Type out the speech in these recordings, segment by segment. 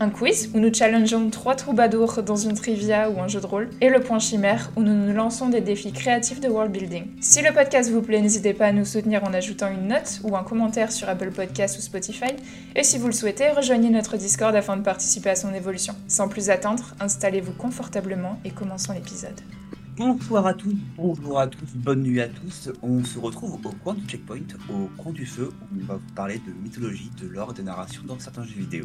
un quiz où nous challengeons trois troubadours dans une trivia ou un jeu de rôle, et le point chimère où nous nous lançons des défis créatifs de world building. Si le podcast vous plaît, n'hésitez pas à nous soutenir en ajoutant une note ou un commentaire sur Apple Podcasts ou Spotify, et si vous le souhaitez, rejoignez notre Discord afin de participer à son évolution. Sans plus attendre, installez-vous confortablement et commençons l'épisode. Bonsoir à tous, bonjour à tous, bonne nuit à tous. On se retrouve au coin du checkpoint, au coin du feu, où on va vous parler de mythologie, de lore, de narration dans certains jeux vidéo.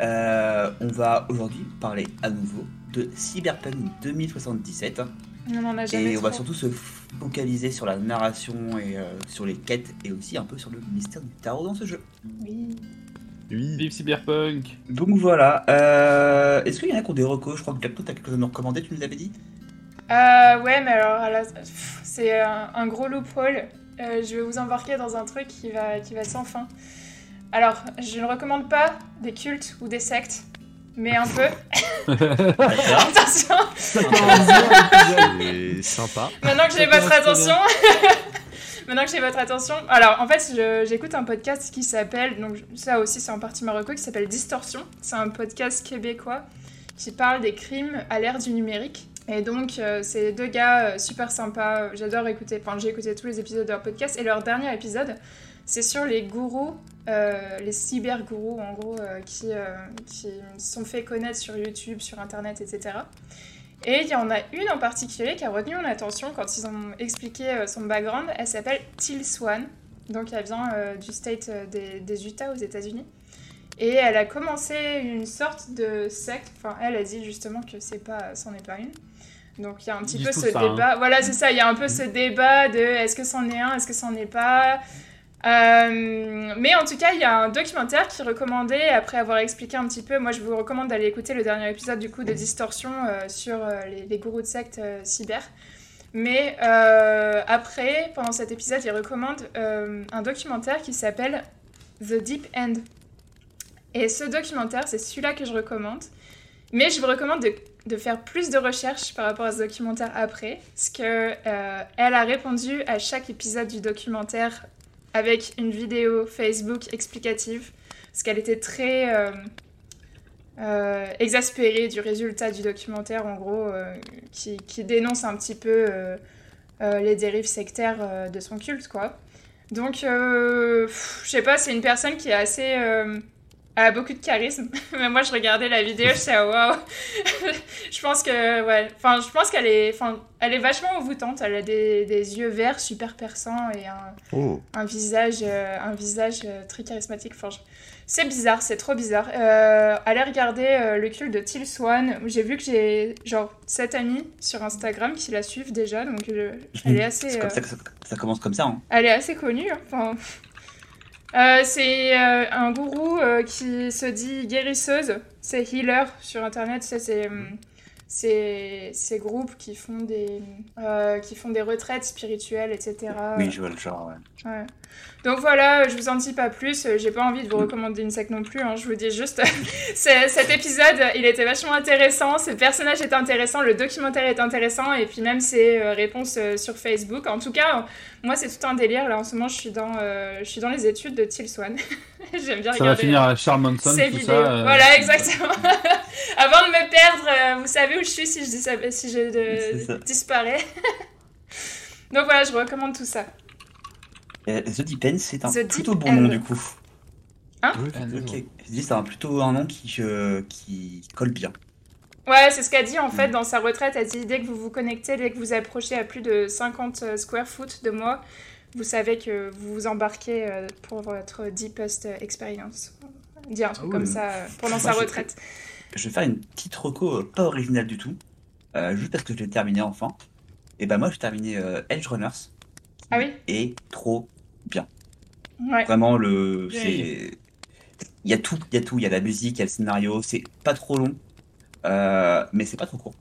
Euh, on va aujourd'hui parler à nouveau de Cyberpunk 2077. On en a jamais Et on va surtout se focaliser sur la narration et euh, sur les quêtes et aussi un peu sur le mystère du tarot dans ce jeu. Oui. Oui. Vive Cyberpunk Donc voilà, euh, est-ce qu'il y en a qui ont des recos? Je crois que Captain, t'as quelque chose à nous recommander, tu nous avais dit? Euh, ouais, mais alors, c'est un, un gros loophole. Euh, je vais vous embarquer dans un truc qui va, qui va sans fin. Alors, je ne recommande pas des cultes ou des sectes, mais un peu. Attention, C'est sympa. maintenant que j'ai votre attention. Maintenant que j'ai votre attention. Alors, en fait, j'écoute un podcast qui s'appelle, donc ça aussi c'est en partie Marocco, qui s'appelle Distorsion. C'est un podcast québécois qui parle des crimes à l'ère du numérique. Et donc, euh, c'est deux gars euh, super sympas. J'adore écouter. Enfin, j'ai écouté tous les épisodes de leur podcast. Et leur dernier épisode, c'est sur les gourous, euh, les cyber-gourous, en gros, euh, qui, euh, qui sont fait connaître sur YouTube, sur Internet, etc. Et il y en a une en particulier qui a retenu mon attention quand ils ont expliqué son background. Elle s'appelle Till Swan. Donc, elle vient du state des, des Utah aux États-Unis. Et elle a commencé une sorte de secte. Enfin, elle a dit justement que c'est pas, c'en est pas une. Donc il y a un petit peu ce hein. débat. Voilà, c'est ça. Il y a un peu ce débat de est-ce que c'en est un, est-ce que c'en est pas? Euh, mais en tout cas, il y a un documentaire qui recommandait, après avoir expliqué un petit peu, moi je vous recommande d'aller écouter le dernier épisode du coup de Distorsion euh, sur euh, les, gourous de secte cyber. Mais après, pendant cet épisode, il recommande un documentaire qui s'appelle The Deep End. Et ce documentaire, c'est celui-là que je recommande. Mais je vous recommande de, faire plus de recherches par rapport à ce documentaire après. Parce que elle a répondu à chaque épisode du documentaire avec une vidéo Facebook explicative. Parce qu'elle était très euh, euh, exaspérée du résultat du documentaire, en gros, euh, qui, qui dénonce un petit peu les dérives sectaires de son culte, quoi. Donc, je sais pas, c'est une personne qui est assez. A beaucoup de charisme. Mais moi, je regardais la vidéo, je sais, waouh. je pense que, ouais. Enfin, je pense qu'elle est, enfin, elle est vachement envoûtante. Elle a des, des yeux verts super perçants et un, Oh. un visage, euh, un visage euh, très charismatique. Enfin, je- c'est bizarre, c'est trop bizarre. Euh, allez regarder euh, le culte de Till Swan. J'ai vu que j'ai genre 7 amis sur Instagram qui la suivent déjà, donc je- elle est assez. C'est euh, comme ça que ça, ça commence comme ça. Hein. elle est assez connue. hein. Enfin, euh, c'est euh, un gourou euh, qui se dit guérisseuse. C'est healer sur internet. Ça, c'est ces groupes qui font des qui font des retraites spirituelles, etc. Oui, je vois le genre. ouais. Ouais. Donc voilà, je vous en dis pas plus. euh, J'ai pas envie de vous recommander une secte non plus. hein, Je vous dis juste, cet épisode, il était vachement intéressant. Ce personnage est intéressant, le documentaire est intéressant, et puis même ses euh, réponses euh, sur Facebook. En tout cas, moi c'est tout un délire. Là en ce moment, je suis dans, euh, je suis dans les études de Till Swan. J'aime bien Ça va regarder. finir à Charles Manson, tout vidéos. ça. euh, Voilà, exactement. Avant de me perdre, vous savez où je suis si je, dis ça- si je ça. de- disparais. Donc voilà, je vous recommande tout ça. Euh, The Deep End, c'est un The plutôt Deep bon nom du coup. Je dis c'est un plutôt un nom qui, euh, qui colle bien. Ouais, c'est ce qu'a dit en fait Mm. dans sa retraite. Elle dit dès que vous vous connectez, dès que vous approchez à plus de 50 euh, square foot de moi, vous savez que vous vous embarquez pour votre deepest experience. Dit un truc Ah comme ça pendant Moi, sa je- retraite. Je vais faire une petite reco pas originale du tout, euh, juste parce que je l'ai terminé enfin. Et bah moi j'ai terminé euh, Edge Runners. Ah oui? Et trop Ouais. Vraiment le. C'est- Il y a tout, il y a tout, il y a la musique, il y a le scénario, c'est pas trop long, euh, mais c'est pas trop court.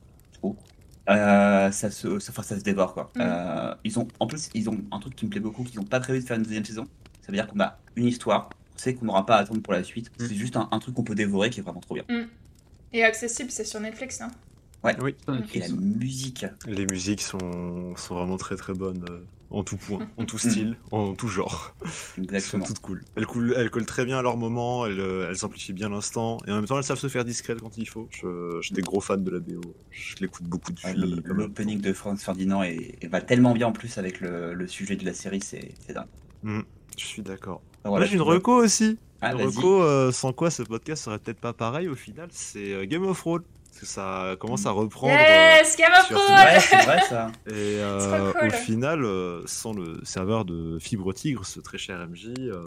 Euh, ça, se, ça, ça se dévore quoi. Mhm. Euh, ils ont, en plus, ils ont un truc qui me plaît beaucoup, qu'ils n'ont pas prévu de faire une deuxième saison. Ça veut dire qu'on a une histoire, on sait qu'on n'aura pas à attendre pour la suite. Mhm. C'est juste un, un truc qu'on peut dévorer qui est vraiment trop bien. Et accessible, c'est sur Netflix. Hein. Oui, Et la musique, les musiques sont, sont vraiment très très bonnes. euh, En tout point, en tout Mm. style, en tout genre. Elles sont exactement. toutes cool. Elles, coulent- elles collent très bien à leur moment, elles, euh, elles simplifient bien l'instant, et en même temps elles savent se faire discrètes quand il faut. Je- J'étais gros fan de la BO, je l'écoute beaucoup depuis. Ouais, de L'opening de Franz Ferdinand est, est- va tellement bien en plus avec le, le sujet de la série, c'est c'est dingue. temps. Je suis d'accord. Ah, Moi j'ai une reco aussi. Ah, une reco euh, sans quoi ce podcast serait peut-être pas pareil au final, c'est Game of Thrones. Parce que ça commence à reprendre. euh, Yes, Game of sur- Ouais, c'est vrai ça. Et euh, cool. au final, euh, sans le serveur de Fibre Tigre, ce très cher MJ, euh,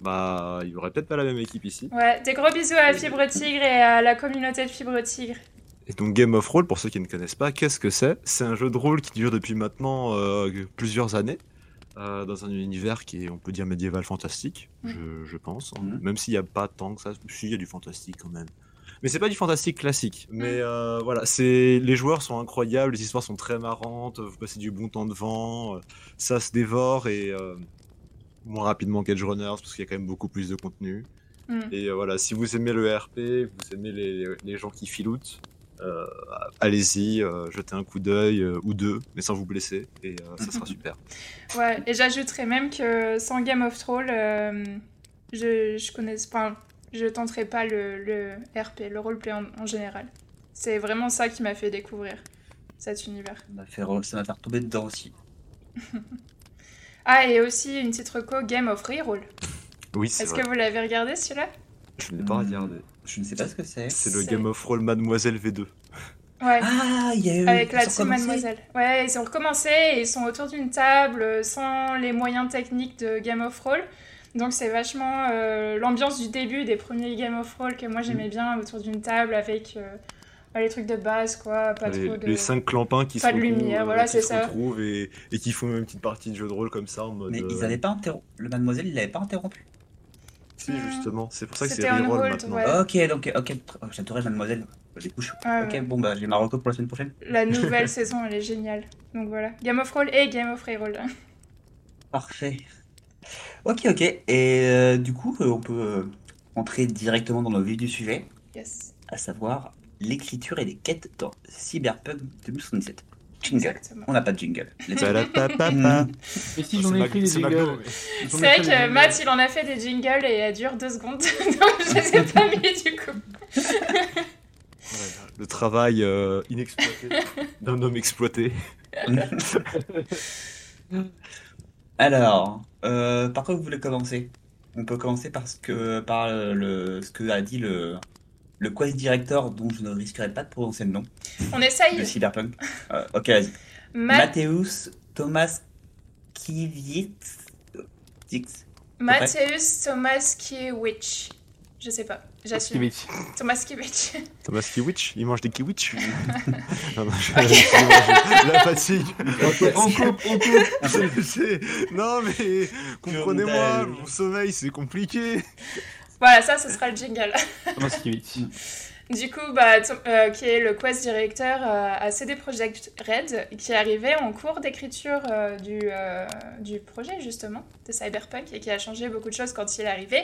bah, il y aurait peut-être pas la même équipe ici. Ouais, des gros bisous à Fibre Tigre et à la communauté de Fibre Tigre. Et donc Game of Roll, pour ceux qui ne connaissent pas, qu'est-ce que c'est? C'est un jeu de rôle qui dure depuis maintenant euh, plusieurs années, euh, dans un univers qui est, on peut dire, médiéval fantastique, je, je pense. hein. Mhm. Même s'il n'y a pas tant que ça, si, il y a du fantastique quand même. Mais c'est pas du fantastique classique. Mais euh, voilà, c'est les joueurs sont incroyables, les histoires sont très marrantes, vous passez du bon temps devant, euh, ça se dévore et euh, moins rapidement qu'Edge Runners parce qu'il y a quand même beaucoup plus de contenu. Mm. Et euh, voilà, si vous aimez le RP, vous aimez les, les gens qui filoutent, euh, allez-y, euh, jetez un coup d'œil euh, ou deux, mais sans vous blesser, et euh, ça sera super. Ouais, et j'ajouterais même que sans Game of Thrones, euh, je, je connais pas, je tenterai pas le, le RP, le roleplay en, en général. C'est vraiment ça qui m'a fait découvrir cet univers. Ça m'a fait, re- ça m'a fait retomber dedans aussi. Ah, et aussi une petite reco Game of Reroll. Oui, c'est Est-ce vrai. que vous l'avez regardé celui-là? Je ne l'ai pas regardé. Je ne sais pas ce que c'est. C'est le C'est- Game of Roll Mademoiselle V2. Ouais. Ah, il y a eu. Avec la commencé. Mademoiselle. Ouais, ils ont recommencé et ils sont autour d'une table euh, sans les moyens techniques de Game of Roll. Donc c'est vachement euh, l'ambiance du début des premiers Game of Roll que moi j'aimais bien autour d'une table avec euh, bah, les trucs de base quoi, pas les, trop de... les cinq clampins qui pas se de retrouvent, lumière, euh, voilà, qui c'est se ça. retrouvent et, et qui font une petite partie de jeu de rôle comme ça en mode. Mais euh, ils avaient pas interrompu. Le mademoiselle, il l'avait pas interrompu. Si, justement, c'est pour ça que c'est reroll maintenant. ouais. Ok, donc, ok. Oh, J'adorais mademoiselle. Du coup, je... Ah, ok, ouais. bon, bah, j'ai ma reco pour la semaine prochaine. La nouvelle saison elle est géniale. Donc voilà, Game of Roll et Game of Reroll. Parfait. Ok, ok. Et euh, du coup, euh, on peut euh, entrer directement dans le vif du sujet, Yes, à savoir l'écriture et les quêtes dans Cyberpunk 2077. Jingle. exactement. On n'a pas de jingle. Let's go. Ba-da-pa-pa-pa. Mm. Et si Ah, j'en c'est ai écrit des c'est jingles mais- C'est vrai que. Matt il en a fait des jingles et elle dure deux secondes. Donc je les ai pas mis du coup. Le travail euh, inexploité d'un homme exploité. Alors, euh, par quoi vous voulez commencer? On peut commencer parce que, par le, ce que a dit le, le quest director, dont je ne risquerai pas de prononcer le nom, On de essaye. Cyberpunk. Euh, ok, vas-y. Mateusz Thomas Kiewicz. Mateusz Thomas Kiewicz. Je sais pas, j'assume. Kiewicz. Thomas Kiewicz. Thomas Kiewicz, il mange des kiwich Non, non, je- La fatigue. On coupe, on coupe. Je sais. Non mais comprenez-moi, mon sommeil c'est compliqué. Voilà, ça, ce sera le jingle. Thomas Kiewicz. Du coup, bah, Tom- euh, qui est le quest directeur euh, à CD Projekt Red, qui est arrivé en cours d'écriture euh, du, euh, du projet, justement, de Cyberpunk, et qui a changé beaucoup de choses quand il est arrivé.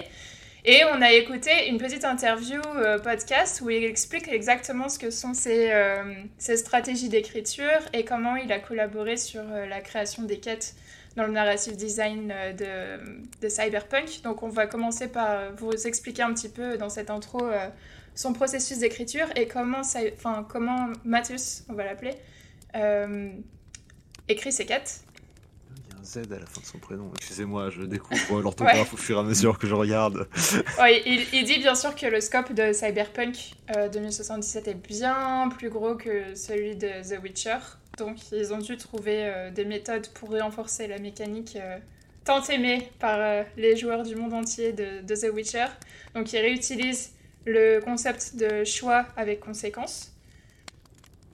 Et on a écouté une petite interview euh, podcast où il explique exactement ce que sont ses, euh, stratégies d'écriture et comment il a collaboré sur euh, la création des quêtes dans le narrative design euh, de, de Cyberpunk. Donc on va commencer par vous expliquer un petit peu dans cette intro son processus d'écriture et comment, ça, comment Mathius, on va l'appeler, écrit ses quêtes. Z à la fin de son prénom. Excusez-moi, je découvre l'orthographe au fur et à mesure que je regarde. Ouais, il, il dit bien sûr que le scope de Cyberpunk euh, 2077 est bien plus gros que celui de The Witcher. Donc ils ont dû trouver euh, des méthodes pour renforcer la mécanique euh, tant aimée par euh, les joueurs du monde entier de, de The Witcher. Donc ils réutilisent le concept de choix avec conséquence.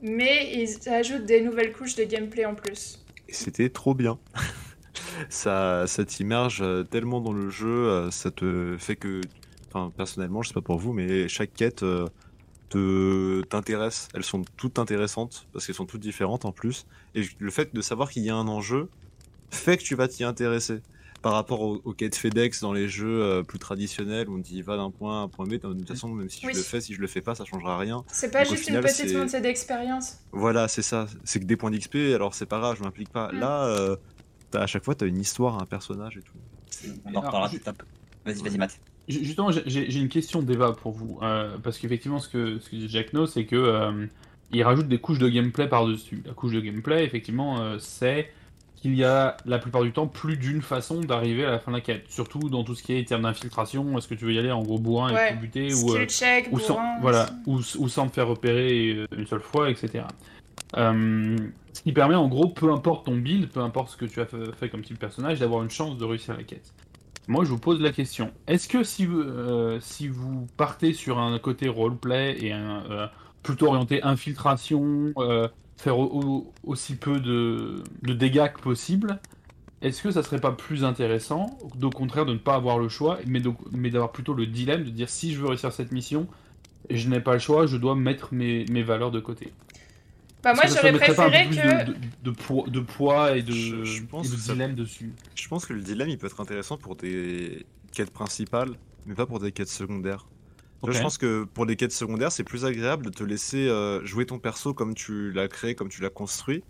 Mais ils ajoutent des nouvelles couches de gameplay en plus. C'était trop bien. ça, t'immerge euh, tellement dans le jeu, euh, ça te fait que, enfin personnellement, je sais pas pour vous, mais chaque quête euh, te t'intéressent. Elles sont toutes intéressantes parce qu'elles sont toutes différentes en plus. Et le fait de savoir qu'il y a un enjeu fait que tu vas t'y intéresser. Par rapport aux, aux quêtes FedEx dans les jeux euh, plus traditionnels, où on dit va d'un point A à un point B, de toute façon, même si Oui. je le fais, si je le fais pas, ça changera rien. C'est pas Donc, juste final, une petite c'est- montée d'expérience. Voilà, c'est ça. C'est que des points d'XP, alors c'est pas grave, je m'implique pas. Mm. Là, euh, à chaque fois, t'as une histoire, un personnage et tout. On en reparlera tout un peu. Vas-y, vas-y, Matt. Ju- Justement, j'ai- une question d'Eva pour vous. euh, parce qu'effectivement, ce que, ce que dit Jack No, c'est que euh, il rajoute des couches de gameplay par-dessus. La couche de gameplay, effectivement, euh, c'est qu'il y a la plupart du temps plus d'une façon d'arriver à la fin de la quête. Surtout dans tout ce qui est termes d'infiltration. Est-ce que tu veux y aller en gros bourrin et Ouais. tout buter ou, euh, check, ou sans, voilà, ou, ou sans te faire repérer euh, une seule fois, etc. Euh, ce qui permet en gros, peu importe ton build, peu importe ce que tu as fait, comme type de personnage, d'avoir une chance de réussir la quête. Moi, je vous pose la question est-ce que si vous, euh, si vous partez sur un côté roleplay et un, plutôt orienté infiltration, faire au- au- aussi peu de, de dégâts que possible, est-ce que ça serait pas plus intéressant, au contraire, de ne pas avoir le choix, mais de- mais d'avoir plutôt le dilemme de dire si je veux réussir cette mission, je n'ai pas le choix, je dois mettre mes, mes valeurs de côté. Bah, moi, j'aurais mettrait pas un préféré que. plus de, de- de poids, de poids et de, Je- je pense et de que ça- dilemme dessus. Je pense que le dilemme, il peut être intéressant pour des quêtes principales, mais pas pour des quêtes secondaires. Je pense que pour des quêtes secondaires, c'est plus agréable de te laisser euh, jouer ton perso comme tu l'as créé, comme tu l'as construit,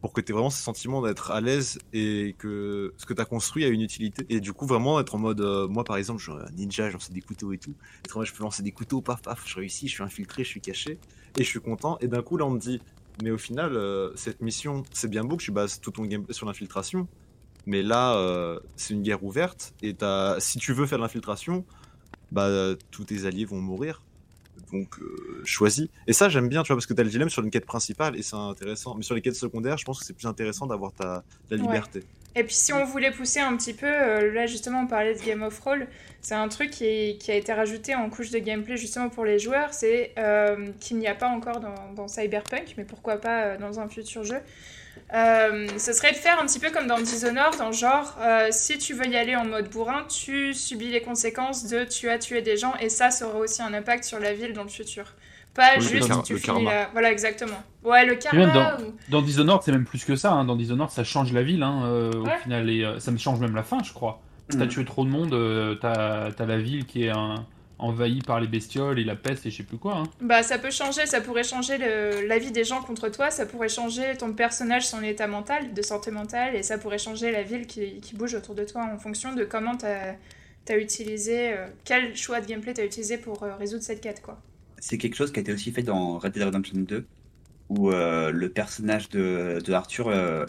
pour que tu aies vraiment ce sentiment d'être à l'aise et que ce que tu as construit a une utilité. Et du coup, vraiment être en mode, euh, moi par exemple, je suis un ninja, je lance des couteaux et tout. En mode, je peux lancer des couteaux, paf, paf, je réussis, je suis infiltré, je suis caché, et je suis content. Et d'un coup, là, on me dit, mais au final, euh, cette mission, c'est bien beau que tu bases tout ton gameplay sur l'infiltration, mais là, c'est une guerre ouverte, et si tu veux faire l'infiltration, bah, tous tes alliés vont mourir. Donc, euh, choisis. Et ça, j'aime bien, tu vois, parce que t'as le dilemme sur une quête principale, et c'est intéressant. Mais sur les quêtes secondaires, je pense que c'est plus intéressant d'avoir ta la Ouais. liberté. Et puis si on voulait pousser un petit peu, euh, là justement on parlait de Game of Roll, c'est un truc qui, est- qui a été rajouté en couche de gameplay justement pour les joueurs, c'est euh, qu'il n'y a pas encore dans, dans Cyberpunk, mais pourquoi pas dans un futur jeu. Euh, ce serait de faire un petit peu comme dans Dishonored, dans genre euh, si tu veux y aller en mode bourrin, tu subis les conséquences de tu as tué des gens et ça, ça aura aussi un impact sur la ville dans le futur. Pas Oui, le juste kar- tu le finis karma. la- Voilà, exactement. Ouais, le même karma. ou- Dans Dishonored, c'est même plus que ça. hein. Dans Dishonored, ça change la ville hein, euh, Ouais. au final. Et euh, ça me change même la fin, je crois. Si t'as Mm. tué trop de monde, euh, t'as t'as la ville qui est un- envahie par les bestioles et la peste et je sais plus quoi. hein. Bah ça peut changer, ça pourrait changer le- la vie des gens contre toi, ça pourrait changer ton personnage, son état mental, de santé mentale, et ça pourrait changer la ville qui, qui bouge autour de toi en fonction de comment t'as as utilisé, euh, quel choix de gameplay t'as utilisé pour euh, résoudre cette quête quoi. C'est quelque chose qui a été aussi fait dans Red Dead Redemption 2, où euh, le personnage de, de Arthur euh,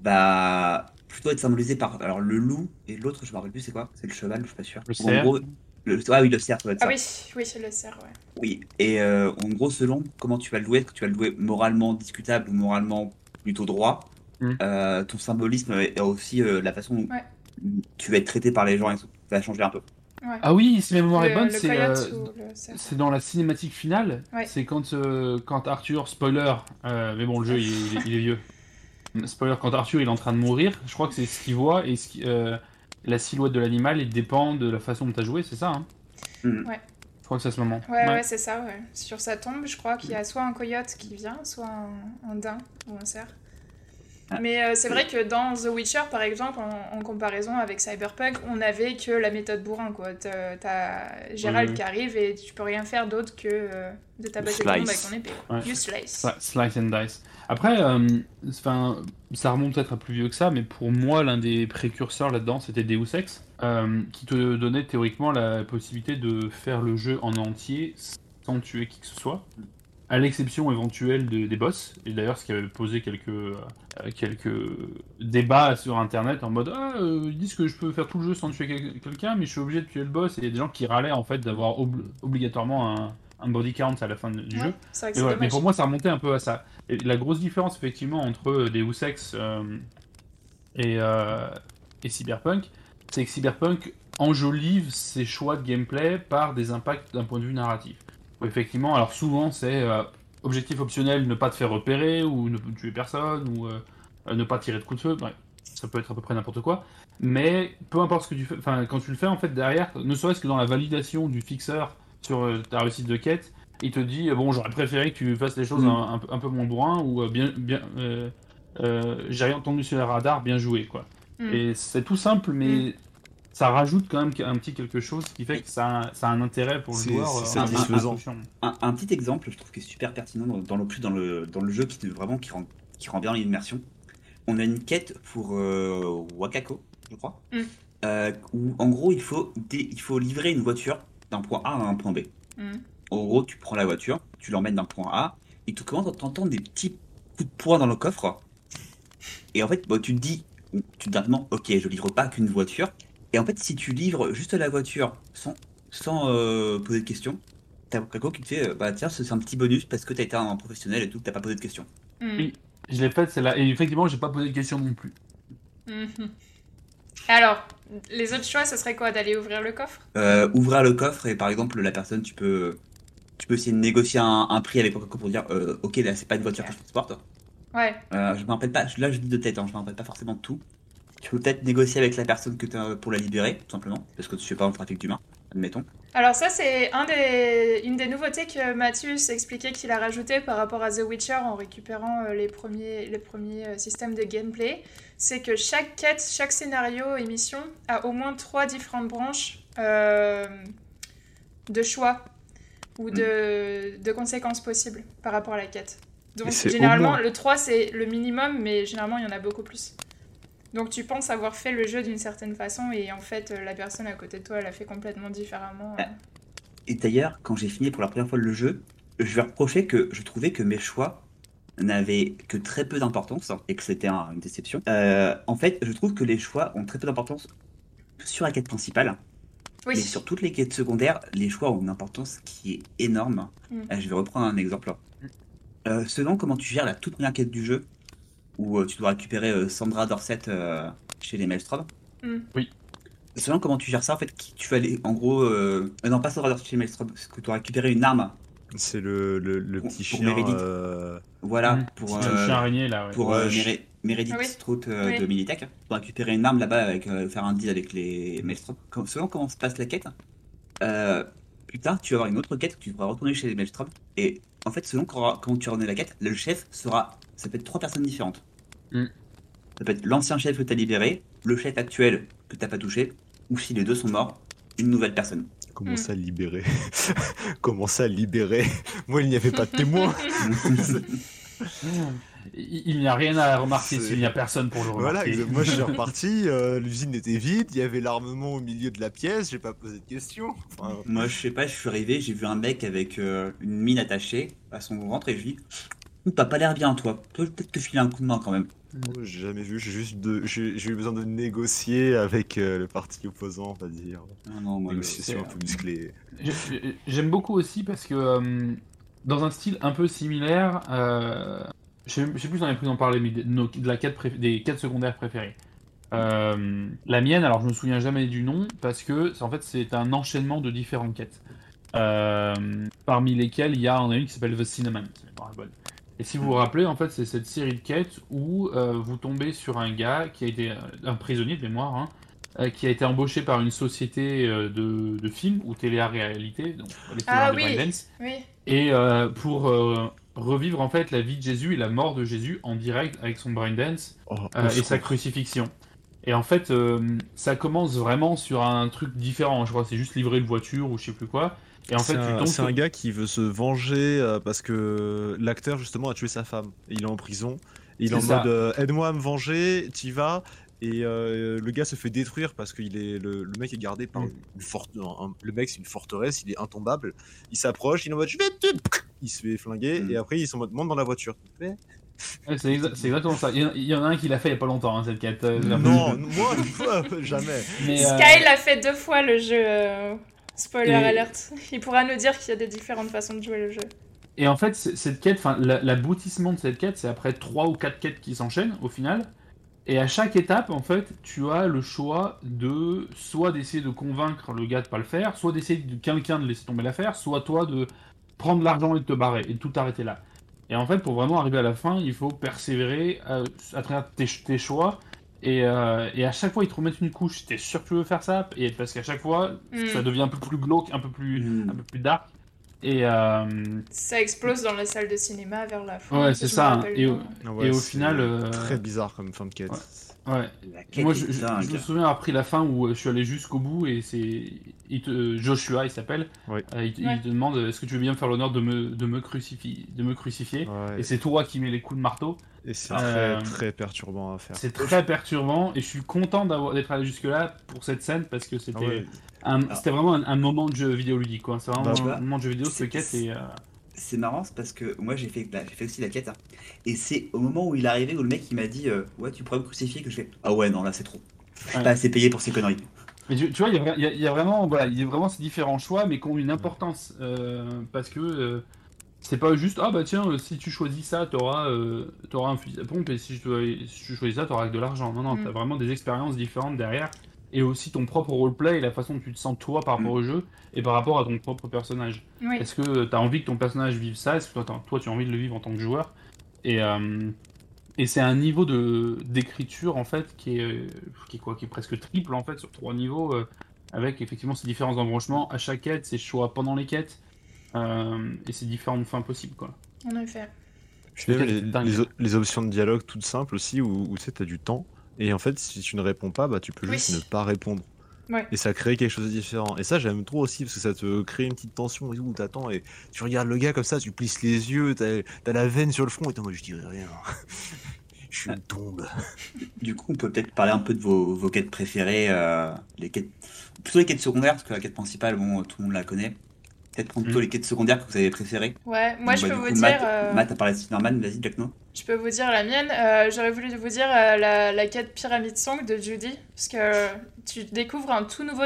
va plutôt être symbolisé par alors, le loup et l'autre, je me rappelle plus c'est quoi, c'est le cheval, je suis pas sûr. Le cerf. Le, ah oui, le cerf, ça doit être Ah ça. oui, oui, je le sers, ouais. Oui, et euh, en gros, selon comment tu vas le louer, est-ce que tu vas le louer moralement discutable ou moralement plutôt droit, Mm. euh, ton symbolisme et aussi euh, la façon dont Ouais. tu vas être traité par les gens et tout, ça va changer un peu. ouais. Ah oui, si ma mémoire est bonne, c'est euh, le cerf. c'est dans la cinématique finale. Ouais. C'est quand, euh, quand Arthur, spoiler, euh, mais bon, le jeu il est, il est- il est vieux. Spoiler, quand Arthur il est en train de mourir, je crois que c'est ce qu'il voit et ce qui- euh, la silhouette de l'animal il dépend de la façon dont tu as joué, c'est ça hein Mm. Ouais. Je crois que c'est à ce moment. Ouais, ouais, c'est ça, ouais. Sur sa tombe, je crois qu'il y a soit un coyote qui vient, soit un, un daim ou un cerf. Ah. Mais euh, c'est vrai que dans The Witcher, par exemple, en, en comparaison avec Cyberpunk, on n'avait que la méthode bourrin, quoi. T'as Gérald qui arrive et tu peux rien faire d'autre que euh, de tabasser le monde avec ton épée. Ouais. You slice. Sli- Slice and dice. Après, euh, ça remonte peut-être à plus vieux que ça, mais pour moi, l'un des précurseurs là-dedans, c'était Deus Ex, euh, qui te donnait théoriquement la possibilité de faire le jeu en entier sans tuer qui que ce soit, à l'exception éventuelle de- des boss. Et d'ailleurs, ce qui avait posé quelques, euh, débats sur Internet en mode Ah, ils disent que je peux faire tout le jeu sans tuer quel- quelqu'un, mais je suis obligé de tuer le boss. Et il y a des gens qui râlaient en fait d'avoir obli- obligatoirement un, un body count à la fin du jeu. Ouais, c'est vrai que Mais, pour moi, ça remontait un peu à ça. Et la grosse différence, effectivement, entre euh, Deus Ex euh, et, euh, et Cyberpunk, c'est que Cyberpunk enjolive ses choix de gameplay par des impacts d'un point de vue narratif. Où effectivement, alors souvent, c'est euh, objectif optionnel, ne pas te faire repérer, ou ne tuer personne, ou ne pas tirer de coup de feu, bref, ça peut être à peu près n'importe quoi. Mais peu importe ce que tu fais, enfin, quand tu le fais, en fait, derrière, ne serait-ce que dans la validation du fixeur sur euh, ta réussite de quête, il te dit euh, bon j'aurais préféré que tu fasses les choses Mm. un, un peu- un peu moins bourrin ou euh, bien bien euh, euh, j'ai rien entendu sur les radars bien joué quoi. Mm. Et c'est tout simple mais ça rajoute quand même un petit quelque chose qui fait que ça a, ça a un intérêt pour le joueur. c'est euh, satisfaisant. Un, un petit exemple, je trouve qui est super pertinent dans, dans le plus dans le dans le jeu qui vraiment qui rend qui rend bien l'immersion. On a une quête pour euh, Wakako, je crois, Mm. euh, où en gros il faut il faut livrer une voiture d'un point A à un point B. Mm. En gros, tu prends la voiture, tu l'emmènes d'un point A, et tu commences à t'entendre des petits coups de poing dans le coffre. Et en fait, bah, tu te dis, tu te dis maintenant, ok, je livre pas qu'une voiture. Et en fait, si tu livres juste la voiture sans, sans euh, poser de questions, t'as Wakako qui te fait, euh, bah tiens, c'est un petit bonus parce que t'as été un professionnel et tout, t'as pas posé de questions. Mm. Oui. Je l'ai faite celle-là et effectivement j'ai pas posé de question non plus. Mhm. Alors, les autres choix, ce serait quoi D'aller ouvrir le coffre? Euh, ouvrir le coffre et par exemple, la personne, tu peux, tu peux essayer de négocier un, un prix avec Wakako pour dire, euh, ok, là, c'est pas une voiture que je transporte. Ouais. Euh, je me rappelle pas, là je dis de tête, hein, je me rappelle pas forcément de tout. Tu peux peut-être négocier avec la personne que pour la libérer, tout simplement, parce que tu fais pas le trafic d'humains, admettons. Alors ça, c'est un des... une des nouveautés que Mathius expliquait qu'il a rajouté par rapport à The Witcher en récupérant les premiers, les premiers systèmes de gameplay. C'est que chaque quête, chaque scénario et mission a au moins trois différentes branches euh, de choix ou de, de conséquences possibles par rapport à la quête. Donc généralement, le 3 c'est le minimum, mais généralement il y en a beaucoup plus. Donc tu penses avoir fait le jeu d'une certaine façon et en fait euh, la personne à côté de toi elle a fait complètement différemment. euh. Et d'ailleurs, quand j'ai fini pour la première fois le jeu, je vais reprocher que je trouvais que mes choix n'avaient que très peu d'importance et que c'était un- une déception. Euh, en fait, je trouve que les choix ont très peu d'importance sur la quête principale, Oui. mais sur toutes les quêtes secondaires, les choix ont une importance qui est énorme. Mm. Euh, je vais reprendre un exemple. Euh, selon comment tu gères la toute première quête du jeu, où euh, tu dois récupérer euh, Sandra Dorset euh, chez les Maelstrom. Mm. Oui. Selon comment tu gères ça, en fait, qui- tu vas aller, en gros, non pas Sandra Dorset chez les Maelstrom, parce que tu dois récupérer une arme, C'est le, le, le Pour- petit pour chien. Euh, voilà, Mmh. pour, C'est euh, le chien araignée là. ouais. pour euh, Meredith Ah oui. Strout euh, Oui. de Militech. Tu dois récupérer une arme là-bas, avec euh, faire un deal avec les Maelstrom. Comme- Selon comment se passe la quête, euh, plus tard, tu vas avoir une autre quête que tu pourras retourner chez les Maelstrom. Et en fait, selon comment comment tu renais la quête, le chef sera. Ça peut être trois personnes différentes. Mm. Ça peut être l'ancien chef que tu as libéré, le chef actuel que t'as pas touché, ou si les deux sont morts, une nouvelle personne. Comment Mm. ça libérer? Comment ça libérer? Moi, il n'y avait pas de témoin. Il, n'y a rien à remarquer s'il n'y a personne pour le Voilà, remarquer. exa- moi je suis reparti, euh, l'usine était vide, il y avait l'armement au milieu de la pièce, j'ai pas posé de questions. Enfin, Moi, je sais pas, je suis arrivé, j'ai vu un mec avec euh, une mine attachée à son ventre et je lui dis T'as pas l'air bien, toi. Toi, peut-être te filer un coup de main quand même. moi, j'ai jamais vu, j'ai juste de, j'ai j'ai eu besoin de négocier avec euh, le parti opposant, on va dire. Non, non, moi, Négociation un peu musclée. Je- je- J'aime beaucoup aussi parce que euh, dans un style un peu similaire, euh, je sais plus si on avait pu en parler, mais de, nos- de la quête préf- des quêtes secondaires préférées. Euh, la mienne, alors je me souviens jamais du nom parce que c'est- en fait c'est un enchaînement de différentes quêtes. Euh, parmi lesquelles il y a en a une qui s'appelle The Cinnamon. je me rappelle. Et si vous vous rappelez, en fait, c'est cette série de quêtes où euh, vous tombez sur un gars qui a été euh, un prisonnier de mémoire, hein, euh, qui a été embauché par une société euh, de, de films ou télé-réalité, donc les Ah de oui. Braindance, Oui. et euh, pour euh, revivre en fait la vie de Jésus et la mort de Jésus en direct avec son braindance Oh, euh, et sa crucifixion. Et en fait, euh, ça commence vraiment sur un truc différent. Je crois que c'est juste livrer une voiture ou je sais plus quoi. Et en fait, c'est un, gars qui veut se venger euh, parce que l'acteur justement a tué sa femme. Il est en prison. Il est en ça. mode euh, aide-moi à me venger, t'y vas. Et euh, le gars se fait détruire parce qu'il est le, le mec est gardé par Mm. une forte. un- un- le mec c'est une forteresse, il est intombable. Il s'approche, il est en mode je vais te. Il se fait flinguer Mm. et après il se mode monte dans la voiture. Mais- Ouais, c'est exa- c'est exactement ça. Il y, en- en a un qui l'a fait il y a pas longtemps, hein, cette quête. euh, non, moi jamais. Mais, euh, Sky l'a fait deux fois le jeu. Spoiler Et- alert. Il pourra nous dire qu'il y a des différentes façons de jouer le jeu. Et en fait, cette quête, enfin, l'aboutissement de cette quête, c'est après trois ou quatre quêtes qui s'enchaînent au final. Et à chaque étape, en fait, tu as le choix de soit d'essayer de convaincre le gars de pas le faire, soit d'essayer de quelqu'un de laisser tomber l'affaire, soit toi de prendre l'argent et de te barrer et de tout arrêter là. Et en fait, pour vraiment arriver à la fin, il faut persévérer euh, à travers tes, tes choix. Et, euh, et à chaque fois, ils te remettent une couche. T'es sûr que tu veux faire ça? Et parce qu'à chaque fois, Mm. ça devient un peu plus glauque, un peu plus, Mm. un peu plus dark. Et, euh, Ça explose dans la salle de cinéma vers la fin. Ouais, c'est ça, rappelle et au- Ah ouais, Et au c'est final, euh, Très bizarre comme fin de quête. Ouais. Ouais. Moi, je, je- dingue. je me souviens avoir pris la fin où euh, je suis allé jusqu'au bout et c'est euh, Joshua, il s'appelle. Oui. Euh, il, te- il Ouais. te demande est-ce que tu veux bien me faire l'honneur de me, de me crucifier, de me crucifier. Ouais. Et c'est toi qui mets les coups de marteau. Et c'est Euh, très, très perturbant à faire. C'est très perturbant et je suis content d'avoir d'être allé jusque là pour cette scène parce que c'était Ah ouais. c'était vraiment un, un moment de jeu vidéo ludique quoi. C'est vraiment Bah, un moment de jeu vidéo ce quête et euh, C'est marrant, c'est parce que moi j'ai fait, bah, j'ai fait aussi la quête. hein. Et c'est au moment où il est arrivé où le mec il m'a dit euh, Ouais, tu pourrais me crucifier que je fais Ah ouais, non, là c'est trop. Ouais. Pas assez payé pour ces conneries. Mais tu, tu vois, il y a vra- il y, a- il y a vraiment, voilà, il y a vraiment ces différents choix, mais qui ont une importance euh, parce que euh, c'est pas juste ah bah tiens, euh, si tu choisis ça, t'auras euh, t'auras un fusil à pompe et si, je, si tu choisis ça, t'auras que de l'argent. Non non, Mm. t'as vraiment des expériences différentes derrière et aussi ton propre roleplay et la façon dont tu te sens toi par rapport Mm. au jeu et par rapport à ton propre personnage. Oui. Est-ce que t'as envie que ton personnage vive ça? Est-ce que toi, toi tu as envie de le vivre en tant que joueur? Et euh, et c'est un niveau de d'écriture en fait qui est euh, qui est quoi? Qui est presque triple en fait sur trois niveaux euh, avec effectivement ces différents embranchements à chaque quête, ces choix pendant les quêtes euh, et ces différentes fins possibles quoi. En effet. Ok, les, les options de dialogue toutes simples aussi, où, où tu t'as du temps. Et en fait, si tu ne réponds pas, bah, tu peux Oui. juste ne pas répondre. Ouais. Et ça crée quelque chose de différent. Et ça, j'aime trop aussi, parce que ça te crée une petite tension et tout, où t'attends, et tu regardes le gars comme ça, tu plisses les yeux, t'as as la veine sur le front, et t'es en mode, je dirais rien. je suis une tombe. Du coup, on peut peut-être parler un peu de vos, vos quêtes préférées. euh, les quêtes... Plutôt les quêtes secondaires, parce que la quête principale, bon, tout le monde la connaît. Peut-être prendre plutôt Mm. les quêtes secondaires que vous avez préférées. Ouais, moi Donc, je bah, peux vous coup, dire. Matt, euh, Matt a parlé de Spider-Man, vas-y, Jack No. Je peux vous dire la mienne. Euh, J'aurais voulu vous dire euh, la, la quête Pyramid Song de Judy. Parce que tu découvres un tout nouveau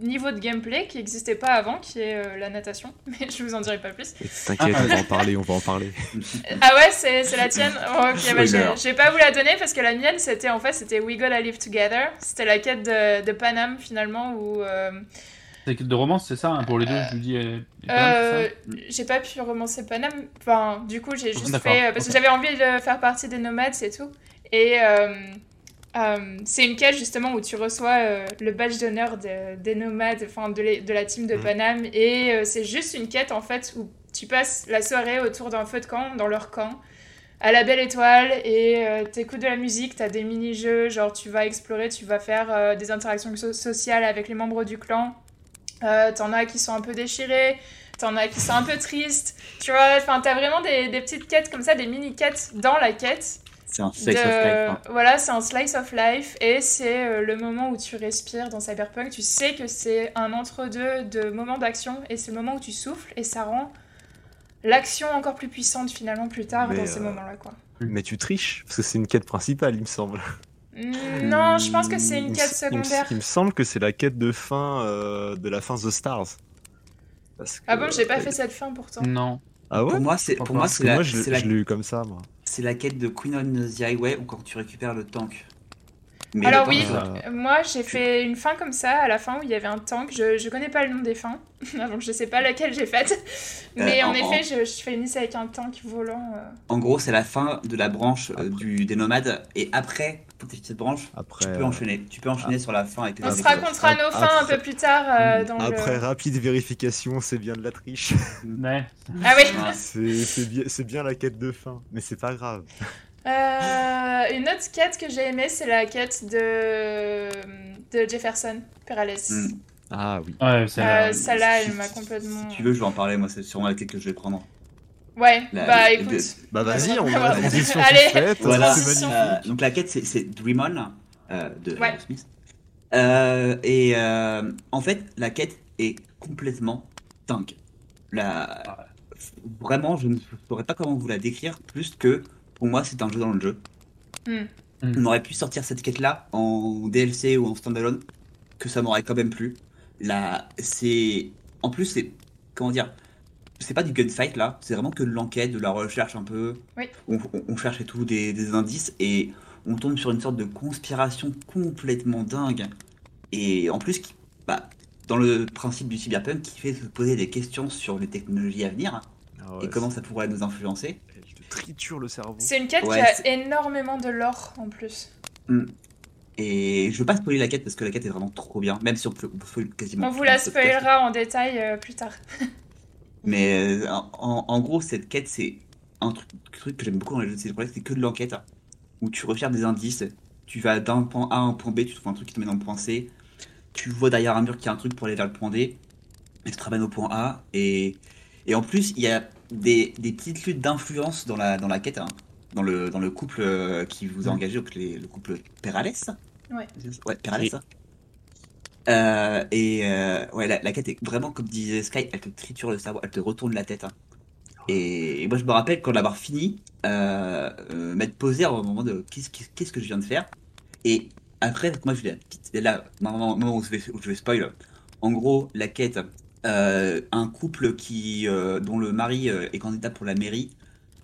niveau de gameplay qui n'existait pas avant, qui est euh, la natation. Mais je vous en dirai pas plus. T'inquiète, Ah, on va en parler, on va en parler. Ah ouais, c'est la tienne? Oh, Ok, bah, je vais pas vous la donner parce que la mienne, c'était en fait, c'était We Gotta Live Together. C'était la quête de, de Panam finalement où... euh, quêtes de romance, c'est ça hein, pour les deux, je dis. Euh, ça j'ai pas pu romancer Panam. Enfin, du coup, j'ai juste fait. euh, Parce que j'avais envie de faire partie des nomades, c'est tout. Et euh, euh, c'est une quête justement où tu reçois euh, le badge d'honneur de- des nomades, enfin de, les- de la team de Mhm. Panam. Et euh, c'est juste une quête en fait où tu passes la soirée autour d'un feu de camp, dans leur camp. À la belle étoile, et euh, t'écoutes de la musique, t'as des mini-jeux, genre tu vas explorer, tu vas faire euh, des interactions so- sociales avec les membres du clan. Euh, T'en as qui sont un peu déchirés, t'en as qui sont un peu tristes, tu vois, enfin t'as vraiment des, des petites quêtes comme ça, des mini-quêtes dans la quête. C'est un de- slice of life. hein. Voilà, c'est un slice of life et c'est euh, le moment où tu respires dans Cyberpunk. Tu sais que c'est un entre-deux de moments d'action et c'est le moment où tu souffles et ça rend l'action encore plus puissante finalement plus tard Mais, dans ces euh, moments-là quoi. Mais tu triches, parce que c'est une quête principale, il me semble. Mm, Non, je pense que c'est une quête secondaire. Il me semble que c'est la quête de fin euh, de la fin The Stars. Parce que- Ah bon, j'ai pas fait cette fin pourtant. Non. Ah ouais Pour moi, c'est pour moi c'est la, moi, je, la, l'ai eu comme ça, moi. c'est la quête de Queen on the Highway où quand tu récupères le tank. Mais Alors oui, ça- Euh, Moi, j'ai fait une fin comme ça, à la fin où il y avait un tank. Je, je connais pas le nom des fins, donc je sais pas laquelle j'ai faite. Mais Euh, en, en- effet, je, je fais une liste avec un tank volant. euh. En gros, c'est la fin de la branche euh, du, des nomades. Et après, pour tes cette branche, Après, tu peux euh, enchaîner. Tu peux enchaîner sur la fin avec les On se racontera nos fins un après- peu plus tard euh, dans après le. rapide vérification, c'est bien de la triche. Ouais. Ah oui. Ouais. c'est bien, la quête de fin, mais c'est pas grave. Euh, une autre quête que j'ai aimée, c'est la quête de de Jefferson Perales. Mm. Ah oui. Ouais, c'est Euh, Celle-là, Si- elle m'a complètement. Si tu veux, je vais en parler. Moi, c'est sûrement la quête que je vais prendre. Ouais. La- bah écoute. Bah vas-y, on Voilà. a la transition Allez. faite, Voilà. Euh, donc la quête, c'est- c'est Dreamon euh, de Ouais. Smith. Euh, et euh, en fait, la quête est complètement dingue. La... Vraiment, je ne saurais pas comment vous la décrire plus que pour moi, c'est un jeu dans le jeu. Hmm. Hmm. On aurait pu sortir cette quête-là en DLC ou en standalone, que ça m'aurait quand même plu. Là, c'est. En plus, c'est. Comment dire C'est pas du gunfight là, c'est vraiment que de l'enquête, de la recherche un peu. Oui. On, on- on cherche et tout des, des indices et on tombe sur une sorte de conspiration complètement dingue. Et en plus, qui, bah, dans le principe du cyberpunk, qui fait se poser des questions sur les technologies à venir Ah ouais, et comment ça pourrait nous influencer. Elle te triture le cerveau. C'est une quête Ouais, qui a énormément de lore en plus. Et je veux pas spoiler la quête parce que la quête est vraiment trop bien, même si on peut, on peut quasiment. On vous la spoilera en détail euh, plus tard. Mais euh, en, en gros, cette quête, c'est un truc, truc que j'aime beaucoup dans les jeux de City c'est que de l'enquête, où tu recherches des indices, tu vas d'un point A à un point B, tu trouves un truc qui te met dans le point C, tu vois derrière un mur qu'il y a un truc pour aller vers le point D, et tu te ramènes au point A, et, et en plus, il y a des, des petites luttes d'influence dans la, dans la quête, hein, dans, le, dans le couple euh, qui vous a engagé, donc les- le couple Perales. Ouais. Ouais, Perales. Oui. Euh, et euh, ouais, la, quête est vraiment comme disait Sky, elle te triture le cerveau, elle te retourne la tête. hein. Et, moi je me rappelle quand l'avoir fini, euh, m'être posé au moment de qu'est-ce que je viens de faire? Et après, moi je vais là, moment, moment où je vais, où spoil. En gros, la quête, un couple qui, dont le mari est candidat pour la mairie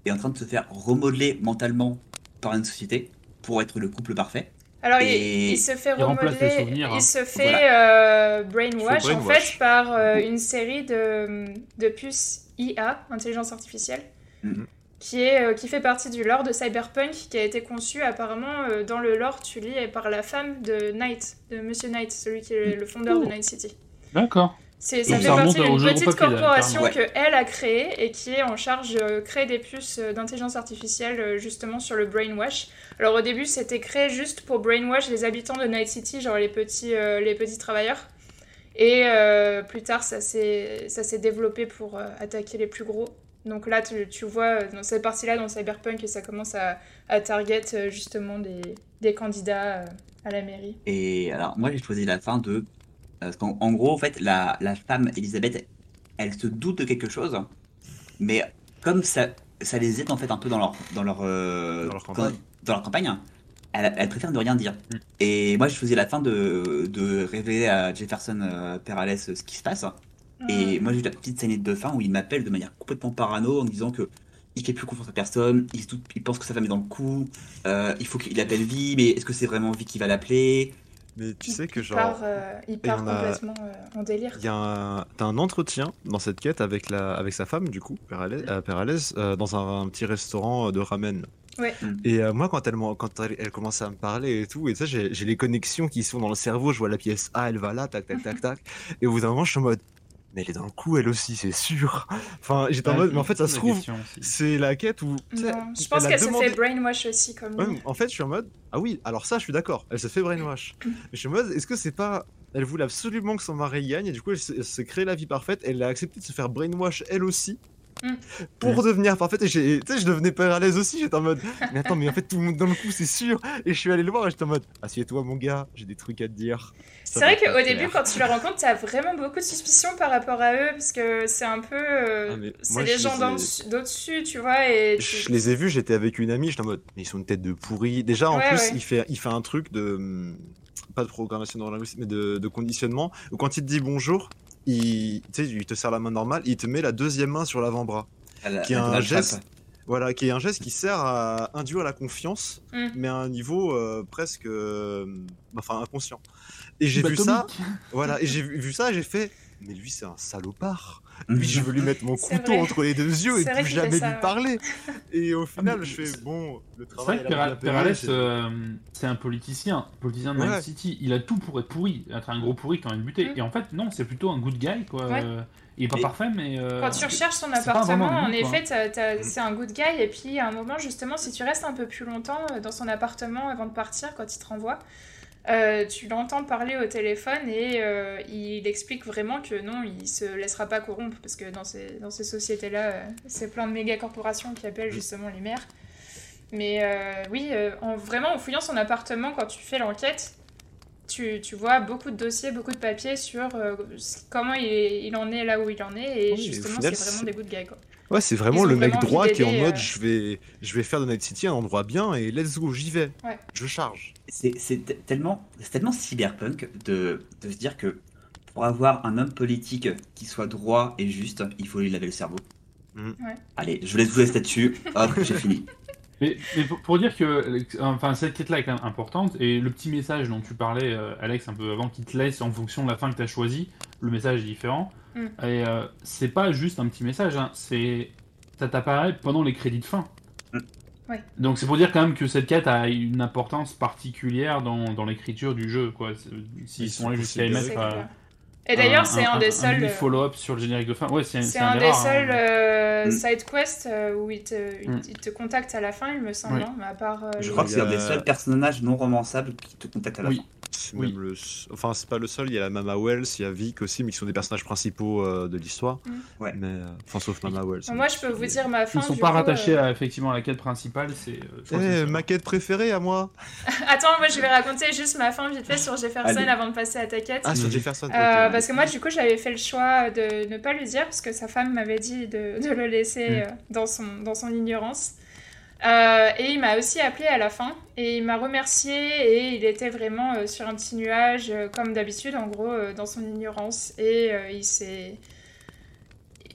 est en train de se faire remodeler mentalement par une société pour être le couple parfait. Alors, il, Et- il se fait Il remodeler, hein. il se fait euh, brainwash, en fait par euh, une série de, de puces IA, intelligence artificielle, Mhm. qui, est, euh, qui fait partie du lore de Cyberpunk, qui a été conçu apparemment dans le lore, tu lis, par la femme de Knight, de Monsieur Knight, celui qui est le fondeur de. Night City. D'accord. C'est, ça fait partie d'une petite corporation que elle a créée et qui est en charge de créer des puces euh, d'intelligence artificielle euh, justement sur le brainwash. Alors au début c'était créé juste pour brainwash les habitants de Night City, genre les petits, euh, les petits travailleurs. Et euh, plus tard ça s'est, ça s'est développé pour euh, attaquer les plus gros. Donc là tu, tu vois euh, dans cette partie-là dans Cyberpunk et ça commence à, à target euh, justement des, des candidats euh, à la mairie. Et alors, moi, j'ai choisi la fin de. Parce qu'en en gros, en fait, la, la femme, Elisabeth, elle se doute de quelque chose, mais comme ça, ça les aide en fait un peu dans leur, dans leur, euh, Dans leur campagne. dans leur campagne, elle, elle préfère ne rien dire. Mm. Et moi, je faisais la fin de, de révéler à Jefferson euh, Perales ce qui se passe. Et moi, j'ai eu la petite scénette de fin où il m'appelle de manière complètement parano en me disant que il fait plus confiance à personne, il, se doute- il pense que sa femme est dans le coup, euh, il faut qu'il appelle Vie, mais est-ce que c'est vraiment Vie qui va l'appeler? Mais tu sais que genre. part, euh, il part a- complètement euh, en délire. Il y a un, t'as un entretien dans cette quête avec, la, avec sa femme, du coup, Perales, euh, Perales, euh, dans un, un petit restaurant de ramen. Ouais. Et euh, moi, quand elle, quand elle, elle commence à me parler et tout, et ça, j'ai j'ai les connexions qui sont dans le cerveau. Je vois la pièce A, elle va là, tac, tac, tac, tac. Et au bout d'un moment, je suis en mode, mais elle est dans le coup, elle aussi, c'est sûr. Enfin, j'étais en mode, mais en fait, ça se trouve, c'est la quête où. Non, je pense qu'elle demandé- se fait brainwash aussi comme Ouais, lui. en fait, je suis en mode ah oui, alors ça, je suis d'accord. Elle se fait brainwash. Mais je suis en mode est-ce que c'est pas elle voulait absolument que son mari gagne et du coup elle se, elle se crée la vie parfaite. Elle a accepté de se faire brainwash elle aussi Mm. pour devenir parfaite. Et tu sais, je devenais pas à l'aise aussi. J'étais en mode mais attends, mais en fait tout le monde dans le coup, c'est sûr. Et je suis allé le voir et j'étais en mode assieds-toi mon gars, j'ai des trucs à te dire. C'est vrai qu'au début, quand tu les rencontres, t'as vraiment beaucoup de suspicions par rapport à eux, parce que c'est un peu. euh, Ah, c'est les gens les d'au-dessus, tu vois, et. tu- Je les ai vus, j'étais avec une amie, j'étais en mode, mais ils sont une tête de pourri. Déjà, en Ouais, plus, ouais. il, fait, il fait un truc de. hum, Pas de programmation neurolinguistique, mais de, de conditionnement, où quand il te dit bonjour, il, te serre la main normale, il te met la deuxième main sur l'avant-bras. Qui est un geste. Voilà, qui est un geste qui sert à induire la confiance, Mm. mais à un niveau euh, presque. euh, enfin, inconscient. Et j'ai Bah, vu ça, voilà, et j'ai vu vu ça, et j'ai fait. Mais lui, c'est un salopard. Lui, je veux lui mettre mon C'est couteau vrai. entre les deux yeux et C'est plus jamais ça, lui ouais. parler. Et au final, je fais c'est- bon, le C'est travail. vrai que Perales, euh, c'est un politicien, politicien de Ouais. Night City. Il a tout pour être pourri, être un gros pourri quand même buté. Mm. Et en fait, non, c'est plutôt un good guy, quoi. Ouais. Euh, Il est pas Et- parfait, mais. euh, Quand tu recherches son c'est appartement, en effet, t'as- c'est un good guy. Et puis, à un moment, justement, si tu restes un peu plus longtemps euh, dans son appartement avant de partir, quand il te renvoie, euh, tu l'entends parler au téléphone et euh, il explique vraiment que non, il se laissera pas corrompre parce que dans ces, dans ces sociétés-là, euh, c'est plein de méga corporations qui appellent justement les maires. Mais oui, en, vraiment, en fouillant son appartement, quand tu fais l'enquête, tu, tu vois beaucoup de dossiers, beaucoup de papiers sur comment il, est- il en est là où il en est. Et Oui, justement, c'est vraiment des good guys. Quoi. Ouais, c'est vraiment le mec vraiment droit qui est en mode euh. je vais, je vais faire de Night City un endroit bien et let's go, j'y vais. Ouais. Je charge. C'est c'est te- tellement, c'est tellement cyberpunk de, de se dire que pour avoir un homme politique qui soit droit et juste, il faut lui laver le cerveau. Ouais. Allez, je vous laisse vous laisse là-dessus. Hop, j'ai fini. Mais, mais pour, pour dire que enfin, cette quête-là est quand même importante, et le petit message dont tu parlais, euh, Alex, un peu avant, qui te laisse en fonction de la fin que tu as choisi, le message est différent. Mm. Et euh, c'est pas juste un petit message, hein, c'est ça t'apparaît pendant les crédits de fin. Mm. Donc c'est pour dire quand même que cette quête a une importance particulière dans, dans l'écriture du jeu, quoi. S'ils sont allés jusqu'à y Et d'ailleurs, un- c'est un, un- des un seuls. follow-up sur le générique de fin. Ouais, c'est un, des rares, hein. seuls side quests où il te, il, Mm. il te contacte à la fin, il me semble, Oui. hein, mais à part. euh, Je crois que c'est un des seuls personnages non romançables qui te contactent à la Oui. fin. C'est Oui. même le... s- Enfin, c'est pas le seul, il y a la Mama Wells, il y a Vic aussi, mais qui sont des personnages principaux euh, de l'histoire. Mm. Ouais. Mais, euh, enfin, sauf Mama Wells. Moi, je peux vous dire ma fin. Ils sont du pas coup, rattachés euh, à, effectivement à la quête principale. C'est. euh, Eh, ma quête préférée à moi Attends, moi, je vais raconter juste ma fin vite fait sur Jefferson Allez. avant de passer à ta quête. Ah, sur. Jefferson. Euh, parce que moi, du coup, j'avais fait le choix de ne pas lui dire, parce que sa femme m'avait dit de, de le laisser Mm. euh, dans, son, dans son ignorance. Euh, et il m'a aussi appelé à la fin, et il m'a remercié, et il était vraiment euh, sur un petit nuage, euh, comme d'habitude, en gros, dans son ignorance. Et il s'est...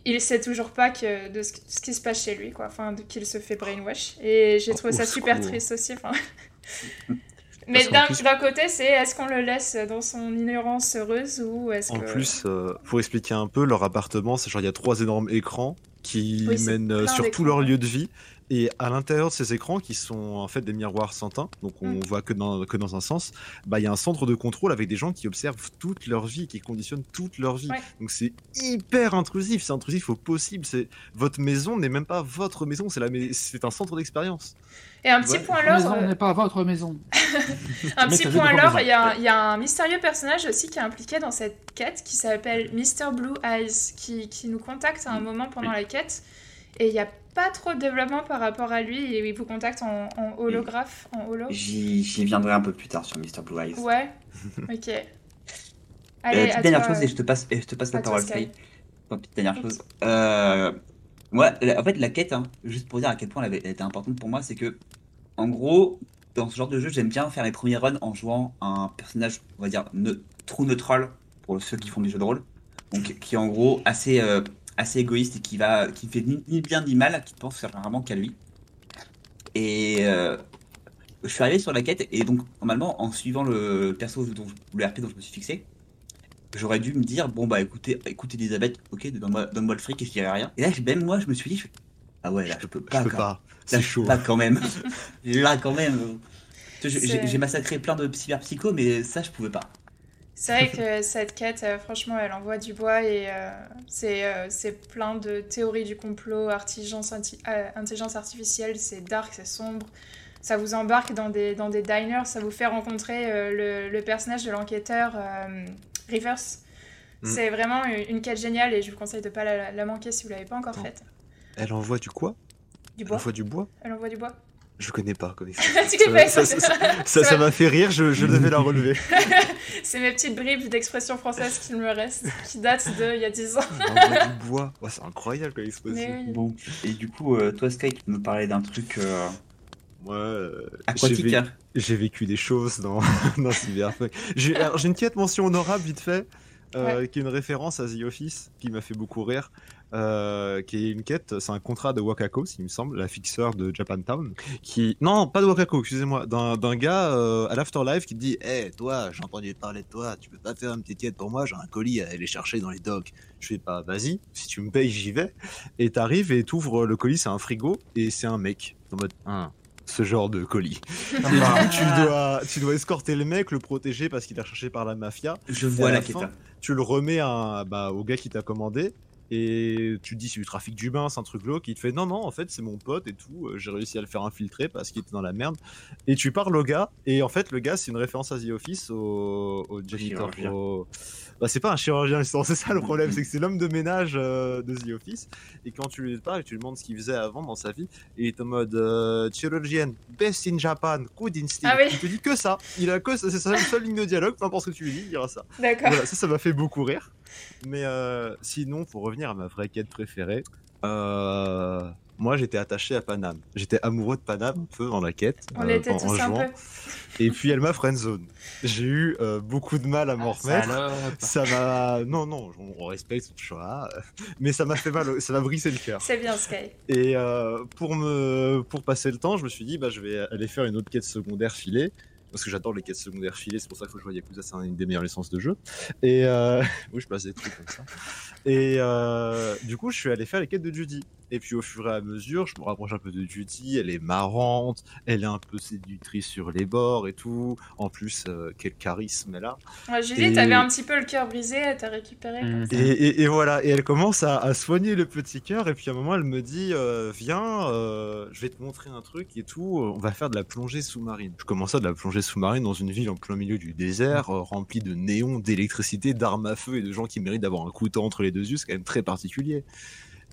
Il sait toujours pas que de ce, ce qui se passe chez lui, quoi. Enfin, qu'il se fait brainwash. Et j'ai trouvé ça super secours. triste aussi. Mais d'un plus- côté, c'est est-ce qu'on le laisse dans son ignorance heureuse ou est-ce En que... plus, pour expliquer un peu, leur appartement, c'est genre il y a trois énormes écrans qui Oui, mènent sur tout leur lieu de vie. Et à l'intérieur de ces écrans, qui sont en fait des miroirs sans teint, donc on Mm. voit que dans, que dans un sens, bah il y a un centre de contrôle avec des gens qui observent toute leur vie, qui conditionnent toute leur vie. Ouais. Donc c'est hyper intrusif, c'est intrusif au possible. C'est votre maison n'est même pas votre maison, c'est la mais- c'est un centre d'expérience. Et un petit Ouais, point alors, maison euh, n'est pas votre maison. un petit point alors, fois il y, a un- il y a un mystérieux personnage aussi qui est impliqué dans cette quête qui s'appelle Mr. Blue Eyes, qui, qui nous contacte à un moment pendant la quête. Et il n'y a pas trop de développement par rapport à lui, et il vous contacte en, en holographe, en holo. J'y viendrai un peu plus tard sur Mr. Blue Eyes. Ouais, ok. Euh, Allez, petite à dernière toi, chose et je te passe, je te passe la parole. Sky. Bon, petite dernière chose. Euh, moi, la- en fait, la quête, hein, juste pour dire à quel point elle, avait- elle était importante pour moi, c'est que, en gros, dans ce genre de jeu, j'aime bien faire mes premiers runs en jouant un personnage, on va dire, ne, true neutral pour ceux qui font des jeux de rôle. Donc, qui est en gros assez, euh, assez égoïste et qui va, qui fait ni, ni bien ni mal, qui pense vraiment qu'à lui. Et euh, je suis arrivé sur la quête et donc normalement en suivant le perso dont, le RP dont je me suis fixé, j'aurais dû me dire bon bah écoutez, écoutez Elisabeth, ok, donne-moi donne-moi le fric et je dirai rien. Et là même moi je me suis dit ah ouais là je peux pas, Je peux quand- pas, là, je chaud. pas quand même, là quand même. j'ai massacré plein de cyberpsychos mais ça je pouvais pas. C'est vrai que cette quête, euh, franchement, elle envoie du bois et euh, c'est euh, c'est plein de théories du complot, euh, intelligence artificielle, c'est dark, c'est sombre. Ça vous embarque dans des, dans des diners, ça vous fait rencontrer euh, le, le personnage de l'enquêteur euh, Rivers. Mm. C'est vraiment une, une quête géniale et je vous conseille de ne pas la, la manquer si vous l'avez pas encore faite. Elle envoie du quoi? Du Elle bois envoie du bois? Elle envoie du bois Je connais pas comme expression. Ça m'a fait rire, je, je devais la relever. C'est mes petites bribes d'expression française qui me restent, qui datent d'il y a 10 ans. Du bois. Ouais, c'est incroyable comme expression. Oui. Bon et du coup euh, toi Sky tu me parler d'un truc euh, Moi, euh, j'ai hein j'ai vécu des choses dans, dans Cyberpunk. J'ai une petite mention honorable vite fait, euh, qui est une référence à The Office, qui m'a fait beaucoup rire, euh, qui est une quête, c'est un contrat de Wakako, s'il me semble, la fixeur de Japantown, qui... Non, pas de Wakako, excusez-moi, d'un gars euh, à l'Afterlife qui te dit « Hé, toi, j'ai entendu parler de toi, tu peux pas faire une petite quête pour moi, j'ai un colis à aller chercher dans les docks. » Je fais pas, vas-y, si tu me payes, j'y vais. Et t'arrives et t'ouvres le colis, c'est un frigo, et c'est un mec, en mode « Ah, ce genre de colis. » Et du coup, tu dois, tu dois escorter le mec, le protéger parce qu'il est recherché par la mafia. Je vois la la quête. fin, hein. Tu le remets à, bah, au gars qui t'a commandé. Et tu te dis c'est du trafic d'humains, c'est un truc glauque. Il te fait non, non, en fait c'est mon pote et tout. euh, J'ai réussi à le faire infiltrer parce qu'il était dans la merde. Et tu parles au gars. Et en fait, le gars c'est une référence à The Office au, au janitor. Au- Bah, c'est pas un chirurgien, justement, c'est ça le problème. c'est que c'est l'homme de ménage euh, de The Office. Et quand tu lui parles, tu lui demandes ce qu'il faisait avant dans sa vie. Et il est en mode euh, chirurgienne, best in Japan, good in style. Ah oui. Il te dit que ça. Il a que ça. C'est sa seule ligne de dialogue. Peu importe ce que tu lui dis, il dira ça. D'accord. Voilà, ça, ça m'a fait beaucoup rire. Mais euh, sinon, pour revenir à ma vraie quête préférée, euh, moi j'étais attaché à Paname. J'étais amoureux de Paname un peu dans la quête. On euh, en- tous en un peu. Et puis elle m'a friendzone. J'ai eu euh, beaucoup de mal à m'en remettre. Salope. Ça m'a. Non, non, on respecte son choix. euh, Mais ça m'a fait mal, ça m'a brisé le cœur. C'est bien, Sky. Et euh, pour, me... pour passer le temps, je me suis dit, bah, je vais aller faire une autre quête secondaire filée. Parce que j'adore les quêtes secondaires filées, c'est pour ça qu'il faut jouer à Yakuza, c'est une des meilleures licences de jeu. Et euh... oui, je passe des trucs comme ça. Et euh... du coup, je suis allé faire les quêtes de Judy. Et puis au fur et à mesure, je me rapproche un peu de Judy, elle est marrante, elle est un peu séductrice sur les bords et tout. En plus, euh, quel charisme elle a. Ouais, Et- t'avais un petit peu le cœur brisé, elle t'a récupéré. Mhm. Et, et- et voilà, et elle commence à, à soigner le petit cœur, et puis à un moment elle me dit euh, Viens, euh, je vais te montrer un truc et tout, on va faire de la plongée sous-marine. Je commence à de la plongée sous-marine dans une ville en plein milieu du désert, euh, remplie de néons, d'électricité, d'armes à feu et de gens qui méritent d'avoir un couteau entre les deux yeux, c'est quand même très particulier.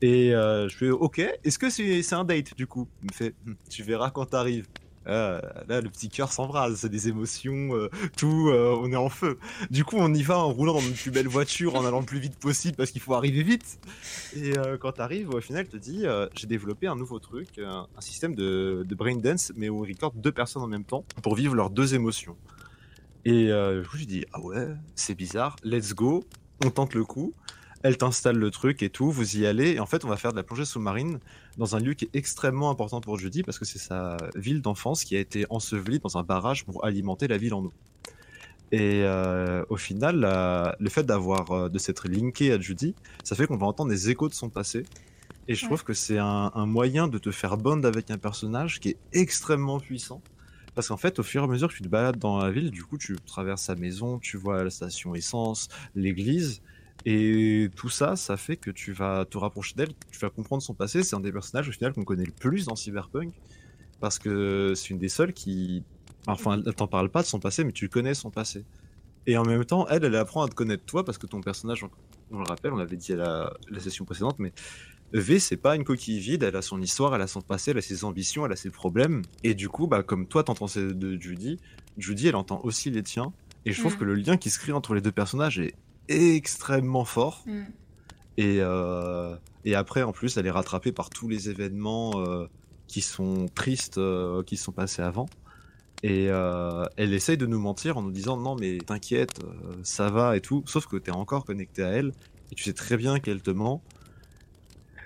Et euh, je fais Ok, est-ce que c'est un date du coup? Il me fait Hm, Tu verras quand t'arrives. Ah, là, le petit cœur s'embrase, c'est des émotions, euh, tout, euh, on est en feu. Du coup, on y va en roulant dans une plus belle voiture, en allant le plus vite possible parce qu'il faut arriver vite. Et euh, quand t'arrives, au final, te dit euh, j'ai développé un nouveau truc, un, système de, brain dance, mais où on record deux personnes en même temps pour vivre leurs deux émotions. Et euh, du coup, je dis ah ouais, c'est bizarre, let's go, on tente le coup. Elle t'installe le truc et tout, vous y allez. Et en fait, on va faire de la plongée sous-marine dans un lieu qui est extrêmement important pour Judy parce que c'est sa ville d'enfance qui a été ensevelie dans un barrage pour alimenter la ville en eau. Et euh, au final, la- le fait d'avoir euh, de s'être linké à Judy, ça fait qu'on va entendre des échos de son passé. Et je Ouais. trouve que c'est un, un moyen de te faire bond avec un personnage qui est extrêmement puissant. Parce qu'en fait, au fur et à mesure que tu te balades dans la ville, du coup, tu traverses sa maison, tu vois la station essence, l'église, et tout ça, ça fait que tu vas te rapprocher d'elle, tu vas comprendre son passé. C'est un des personnages au final qu'on connaît le plus dans Cyberpunk, parce que c'est une des seules qui, enfin, elle t'en parle pas de son passé, mais tu connais son passé. Et en même temps, elle, elle apprend à te connaître toi, parce que ton personnage, on, le rappelle, on l'avait dit à la, la session précédente, mais V, c'est pas une coquille vide, elle a son histoire, elle a son passé, elle a ses ambitions, elle a ses problèmes. Et du coup, bah, comme toi, t'entends ceux de Judy, Judy, elle entend aussi les tiens. Et je trouve Mm. que le lien qui se crée entre les deux personnages est extrêmement fort. Mm. Et, euh, et après, en plus, elle est rattrapée par tous les événements euh, qui sont tristes, euh, qui sont passés avant. Et euh, elle essaye de nous mentir en nous disant non mais t'inquiète, euh, ça va et tout. Sauf que t'es encore connecté à elle et tu sais très bien qu'elle te ment.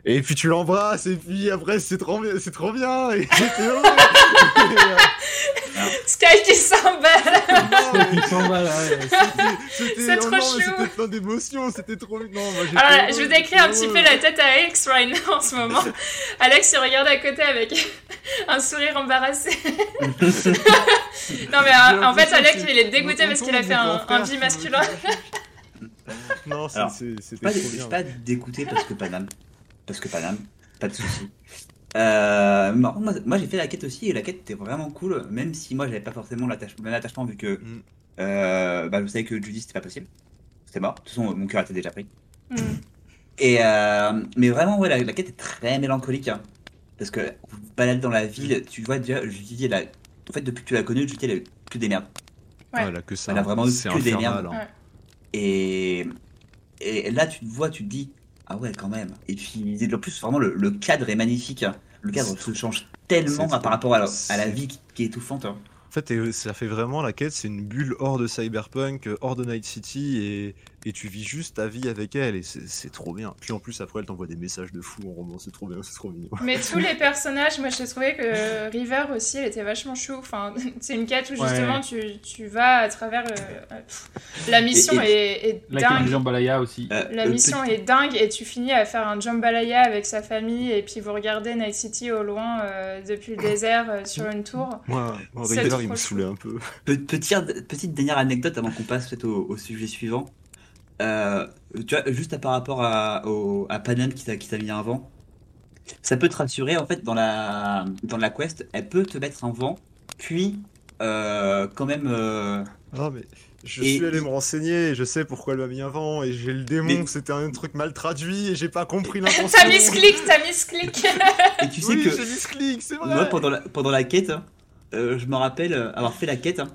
Et puis tu l'embrasses et puis après c'est trop bien, c'est trop bien. Et j'étais heureux. Et, euh, Sky qui s'emballe C'est trop chou. C'était plein d'émotions, c'était trop. Non, moi Alors, heureux, je vous décris un petit peu la tête à Alex right now en ce moment. Alex, il regarde à côté avec un sourire embarrassé. non, mais euh, en fait, Alex, il est dégoûté parce qu'il a fait un, un bi masculin. Non, c'était pas, trop je suis bien. pas dégoûté parce que Paname. Parce que Paname, pas de soucis. Euh, moi, moi- moi, j'ai fait la quête aussi et la quête était vraiment cool, même si moi j'avais pas forcément l'attache- le même attachement vu que Mm. euh, bah, je savais que Judy c'était pas possible. C'était mort. De toute façon, mon cœur était déjà pris. Mm. Et euh, mais vraiment, ouais, la, la quête est très mélancolique. hein. parce que vous vous baladez dans la ville, tu vois déjà, Judy, elle a- en fait, depuis que tu l'as connue, Judy, elle a eu que des merdes. Ouais. Voilà, que ça. Elle a vraiment eu que des merdes. hein. Et, et là, tu te vois, tu te dis, ah ouais, quand même. Et puis, en plus, vraiment, le, le cadre est magnifique. hein. Le cadre se change tellement hein, par rapport à la, à la vie qui, qui est étouffante. hein. En fait, ça fait vraiment la quête, c'est une bulle hors de Cyberpunk, hors de Night City, et, et tu vis juste ta vie avec elle, et c'est c'est trop bien. Puis en plus, après, elle t'envoie des messages de fou en roman, c'est trop bien, c'est trop mignon. Mais tous les personnages, moi j'ai trouvé que River aussi, elle était vachement chou. Enfin, c'est une quête où justement tu, tu vas à travers. euh, euh, la mission Et- est, est est dingue. Jambalaya aussi. Euh, La mission petit- est dingue et tu finis à faire un jambalaya avec sa famille et puis vous regardez Night City au loin euh, depuis le désert euh, sur une tour. Moi, moi River, il me saoulait un peu. Pe- petite, petite dernière anecdote avant qu'on passe peut-être au, au sujet suivant. Euh, tu vois, juste par rapport à, au, à Panam qui t'a qui t'a mis un vent, ça peut te rassurer en fait dans la, dans la quest, elle peut te mettre un vent, puis euh, quand même. euh, Ah, mais je Et- suis allé me renseigner, et je sais pourquoi elle m'a mis un vent, et j'ai le démon, Mais- c'était un truc mal traduit, et j'ai pas compris l'intention. T'as mis ce clic, t'as mis ce clic. et tu sais Oui, que. j'ai mis ce clic, c'est vrai. Moi, pendant la, pendant la quête, hein, euh, je me rappelle avoir fait la quête hein,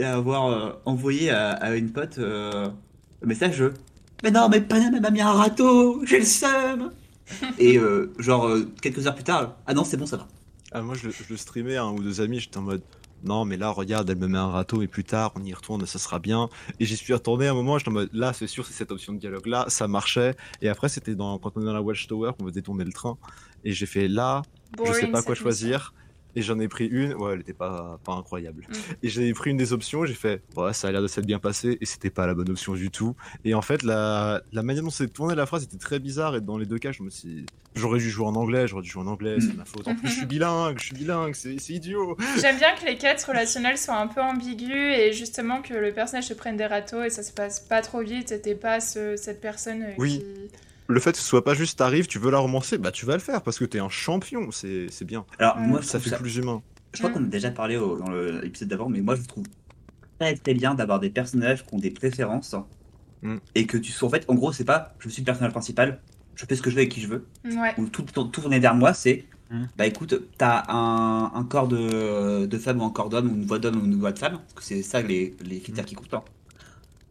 et avoir euh, envoyé à, à une pote le message euh, Mais non, mais Panam elle m'a mis un râteau, j'ai le seum Et euh, genre, euh, quelques heures plus tard, ah non, c'est bon, ça va. Ah, moi, je, le- je le streamais à un ou deux amis, j'étais en mode. Non, mais là, regarde, elle me met un râteau et plus tard, on y retourne, ça sera bien. Et j'y suis retourné à un moment, j'étais en mode, là, c'est sûr, c'est cette option de dialogue-là, ça marchait. Et après, c'était dans, quand on est dans la Watchtower, qu'on veut détourner le train. Et j'ai fait là, je sais pas quoi choisir. Et j'en ai pris une, ouais, elle était pas, pas incroyable. Mm. Et j'ai pris une des options, j'ai fait, ouais, ça a l'air de s'être bien passé, et c'était pas la bonne option du tout. Et en fait, la, la manière dont s'est tournée la phrase était très bizarre, et dans les deux cas, je me suis j'aurais dû jouer en anglais, j'aurais dû jouer en anglais, c'est ma faute. En plus, je suis bilingue, je suis bilingue, c'est c'est idiot. J'aime bien que les quêtes relationnelles soient un peu ambiguës et justement que le personnage se prenne des râteaux et ça se passe pas trop vite et t'es pas ce- cette personne euh, Oui. qui... Le fait que ce soit pas juste t'arrives, tu veux la romancer, bah tu vas le faire, parce que t'es un champion, c'est c'est bien. Alors, moi, je Ça trouve fait ça. plus humain. Je crois Mm. qu'on a déjà parlé au- dans l'épisode d'avant, mais moi, je trouve très très bien d'avoir des personnages qui ont des préférences Mm. et que tu sois. En fait, en gros, c'est pas je suis le personnage principal, je fais ce que je veux avec qui je veux, Ouais. ou tout, tout, tout tourner vers moi, c'est Mm. bah écoute, t'as un, un corps de, de femme ou un corps d'homme, ou une voix d'homme ou une voix de femme, parce que c'est ça les, les critères qui comptent. hein.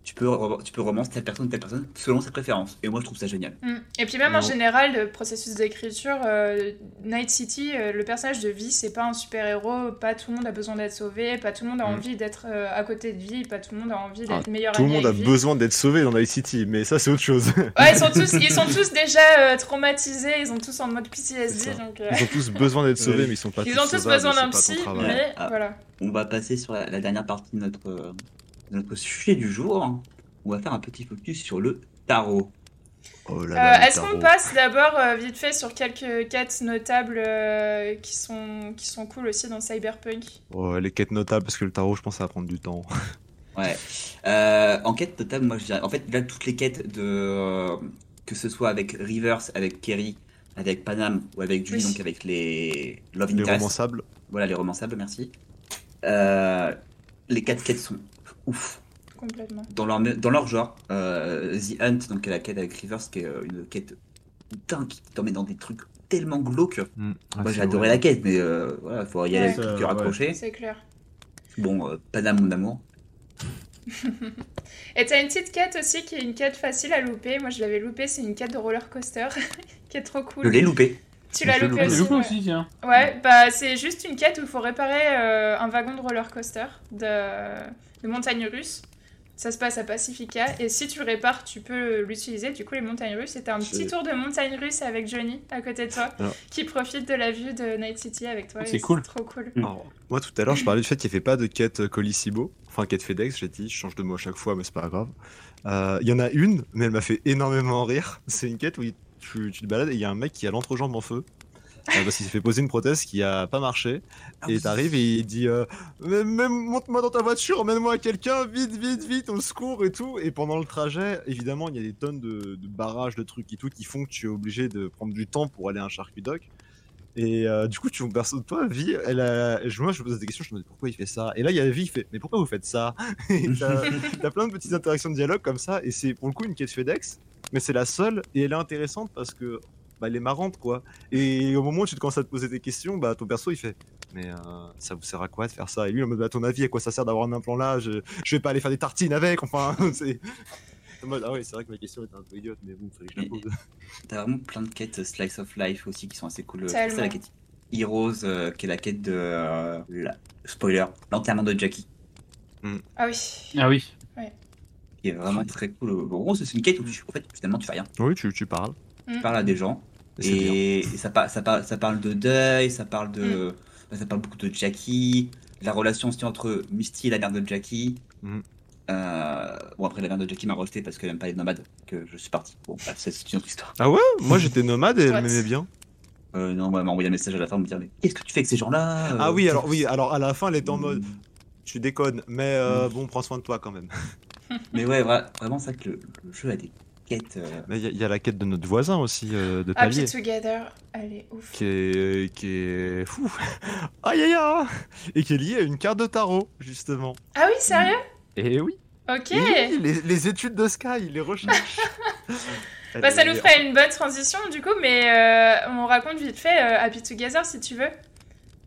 Tu peux, tu peux romancer telle personne, telle personne, selon ses préférences. Et moi, je trouve ça génial. Mm. Et puis même en général, le processus d'écriture, euh, Night City, euh, le personnage de vie, c'est pas un super-héros, pas tout le monde a besoin d'être sauvé, pas tout le monde a Mm. envie d'être euh, à côté de vie, pas tout le monde a envie d'être Ah, meilleur Tout le monde a vie. besoin d'être sauvé dans Night City, mais ça c'est autre chose. Ouais, ils sont tous, ils sont tous déjà euh, traumatisés, ils sont tous en mode PTSD, donc... euh, Ils ont tous besoin d'être sauvés, Oui. mais ils sont pas Ils tous ont tous sauvables, besoin d'un psy, mais Ah. voilà. On va passer sur la, la dernière partie de notre, euh, notre sujet du jour. On va faire un petit focus sur le tarot. Oh Euh, Est-ce qu'on tarot. passe d'abord euh, vite fait sur quelques quêtes notables euh, qui, sont, qui sont cool aussi dans Cyberpunk? Oh, les quêtes notables, parce que le tarot, je pense, ça va prendre du temps. Ouais. Euh, en quête totale, moi je dirais. En fait, là, toutes les quêtes de. euh, que ce soit avec Rivers, avec Kerry, avec Panam ou avec Julie, Oui. donc avec les Love Les romançables. Voilà, les romançables, merci. Euh, les quatre quêtes sont ouf. complètement. Dans leur, dans leur genre, euh, The Hunt, donc la quête avec Rivers, qui est euh, une quête dingue qui t'emmène dans des trucs tellement glauques. Mm. Ah, Moi j'ai adoré vrai. la quête, mais euh, voilà, faut y aller avec le cœur accroché. C'est clair. Bon, euh, Panam, mon amour. Et t'as une petite quête aussi qui est une quête facile à louper. Moi je l'avais loupée, c'est une quête de roller coaster qui est trop Je cool. l'ai loupé. Tu l'as Je loupée loupé aussi, ouais. aussi, tiens. Ouais, bah c'est juste une quête où il faut réparer euh, un wagon de roller coaster de, de montagne russe. Ça se passe à Pacifica et si tu le répares, tu peux l'utiliser. Du coup, les montagnes russes, c'était un petit tour de montagne russe avec Johnny à côté de toi Alors. qui profite de la vue de Night City avec toi. C'est cool. trop cool. Alors, moi tout à l'heure je parlais du fait qu'il n'y avait pas de quête Colissimo, enfin quête FedEx, j'ai dit, je change de mot à chaque fois mais c'est pas grave. Euh, Il y en a une, mais elle m'a fait énormément rire. C'est une quête où tu, tu te balades et il y a un mec qui a l'entrejambe en feu. Parce qu'il s'est fait poser une prothèse qui a pas marché. Ah et t'arrives et il dit euh, monte-moi dans ta voiture, emmène-moi à quelqu'un, vite, vite, vite, au secours et tout. Et pendant le trajet, évidemment, il y a des tonnes de, de barrages, de trucs et tout qui font que tu es obligé de prendre du temps pour aller à un charcuterie. Et euh, du coup, tu personne toi, Vie, elle a, moi, je me posais des questions, je me disais pourquoi il fait ça. Et là, il y a Vie qui fait, mais pourquoi vous faites ça? T'as plein de petites interactions de dialogue comme ça, et c'est pour le coup une quête FedEx, mais c'est la seule, et elle est intéressante parce que bah, elle est marrante, quoi. Et au moment où tu te commences à te poser des questions, bah ton perso il fait, mais euh, ça vous sert à quoi de faire ça? Et lui, en mode, à ton avis, à quoi ça sert d'avoir un implant là? Je, je vais pas aller faire des tartines avec, enfin, c'est. En mode, ah ouais, c'est vrai que ma question était un peu idiote, mais bon, fallait que je la pose. T'as vraiment plein de quêtes euh, Slice of Life aussi qui sont assez cool. Tellement. C'est la quête Heroes, euh, qui est la quête de. euh, la- Spoiler, l'enterrement de Jackie, Ah oui. Ah oui. qui est vraiment très cool. En gros, c'est une quête où tu, en fait, finalement, tu fais rien. Oui, tu, tu parles. Tu parles à des gens, Et ça, par- ça, par- ça parle de deuil, ça parle Mm. de. bah, ça parle beaucoup de Jackie, la relation aussi entre Misty et la mère de Jackie. Mhm. Euh, bon, après, la mère de Jackie m'a rejeté parce qu'elle aime pas les nomades, que je suis parti. Bon, bah, c'est une autre histoire. Ah ouais? Moi j'étais nomade et elle m'aimait bien. Euh, non, elle m'a envoyé un message à la fin pour me dire Mais qu'est-ce que tu fais avec ces gens-là Ah Euh, oui, alors oui, alors à la fin elle était en Mm. mode, tu déconnes, mais euh, bon, prends soin de toi quand même. Mais ouais, vra- vraiment, ça que le, le jeu a des quêtes. euh, Mais il y, a- il y a la quête de notre voisin aussi, euh, de Happy palier. Together, elle est ouf. qui est, qui est fou. Aïe aïe aïe Et qui est lié à une carte de tarot, justement. Ah oui, sérieux? Et oui, Ok. et oui, les, les études de Sky, les recherches. Bah, ça nous ferait une bonne transition du coup, mais euh, on raconte vite fait euh, Happy Together si tu veux.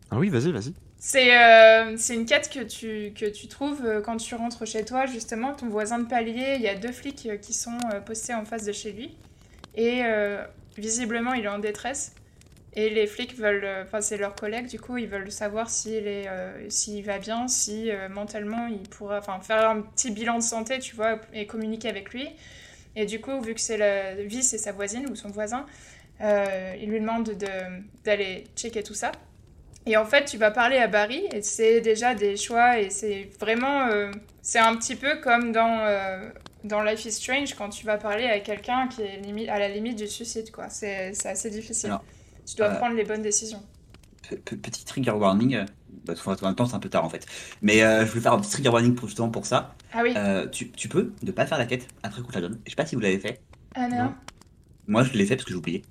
Ah oui, vas-y, vas-y. C'est euh, c'est une quête que tu, que tu trouves euh, quand tu rentres chez toi, justement. Ton voisin de palier, il y a deux flics euh, qui sont postés en face de chez lui. Et visiblement, il est en détresse. Et les flics veulent, enfin c'est leurs collègues, du coup, ils veulent savoir s'il va bien, si mentalement il pourra, enfin faire un petit bilan de santé, tu vois, et communiquer avec lui. Et du coup, vu que c'est la vie, c'est sa voisine ou son voisin, euh, il lui demande de- d'aller checker tout ça. Et en fait, tu vas parler à Barry, et c'est déjà des choix, et c'est vraiment. euh, c'est un petit peu comme dans, euh, dans Life is Strange, quand tu vas parler à quelqu'un qui est limi- à la limite du suicide, quoi. C'est assez difficile. Alors, tu dois euh, prendre les bonnes décisions. Pe- pe- Petit trigger warning. Parce qu'en même temps, c'est un peu tard en fait. Mais je voulais faire un petit trigger warning pour, justement pour ça. Ah oui, tu, tu peux ne pas faire la quête après te la donne. Je sais pas si vous l'avez fait. ah non. non. Moi, je l'ai fait parce que j'ai oublié.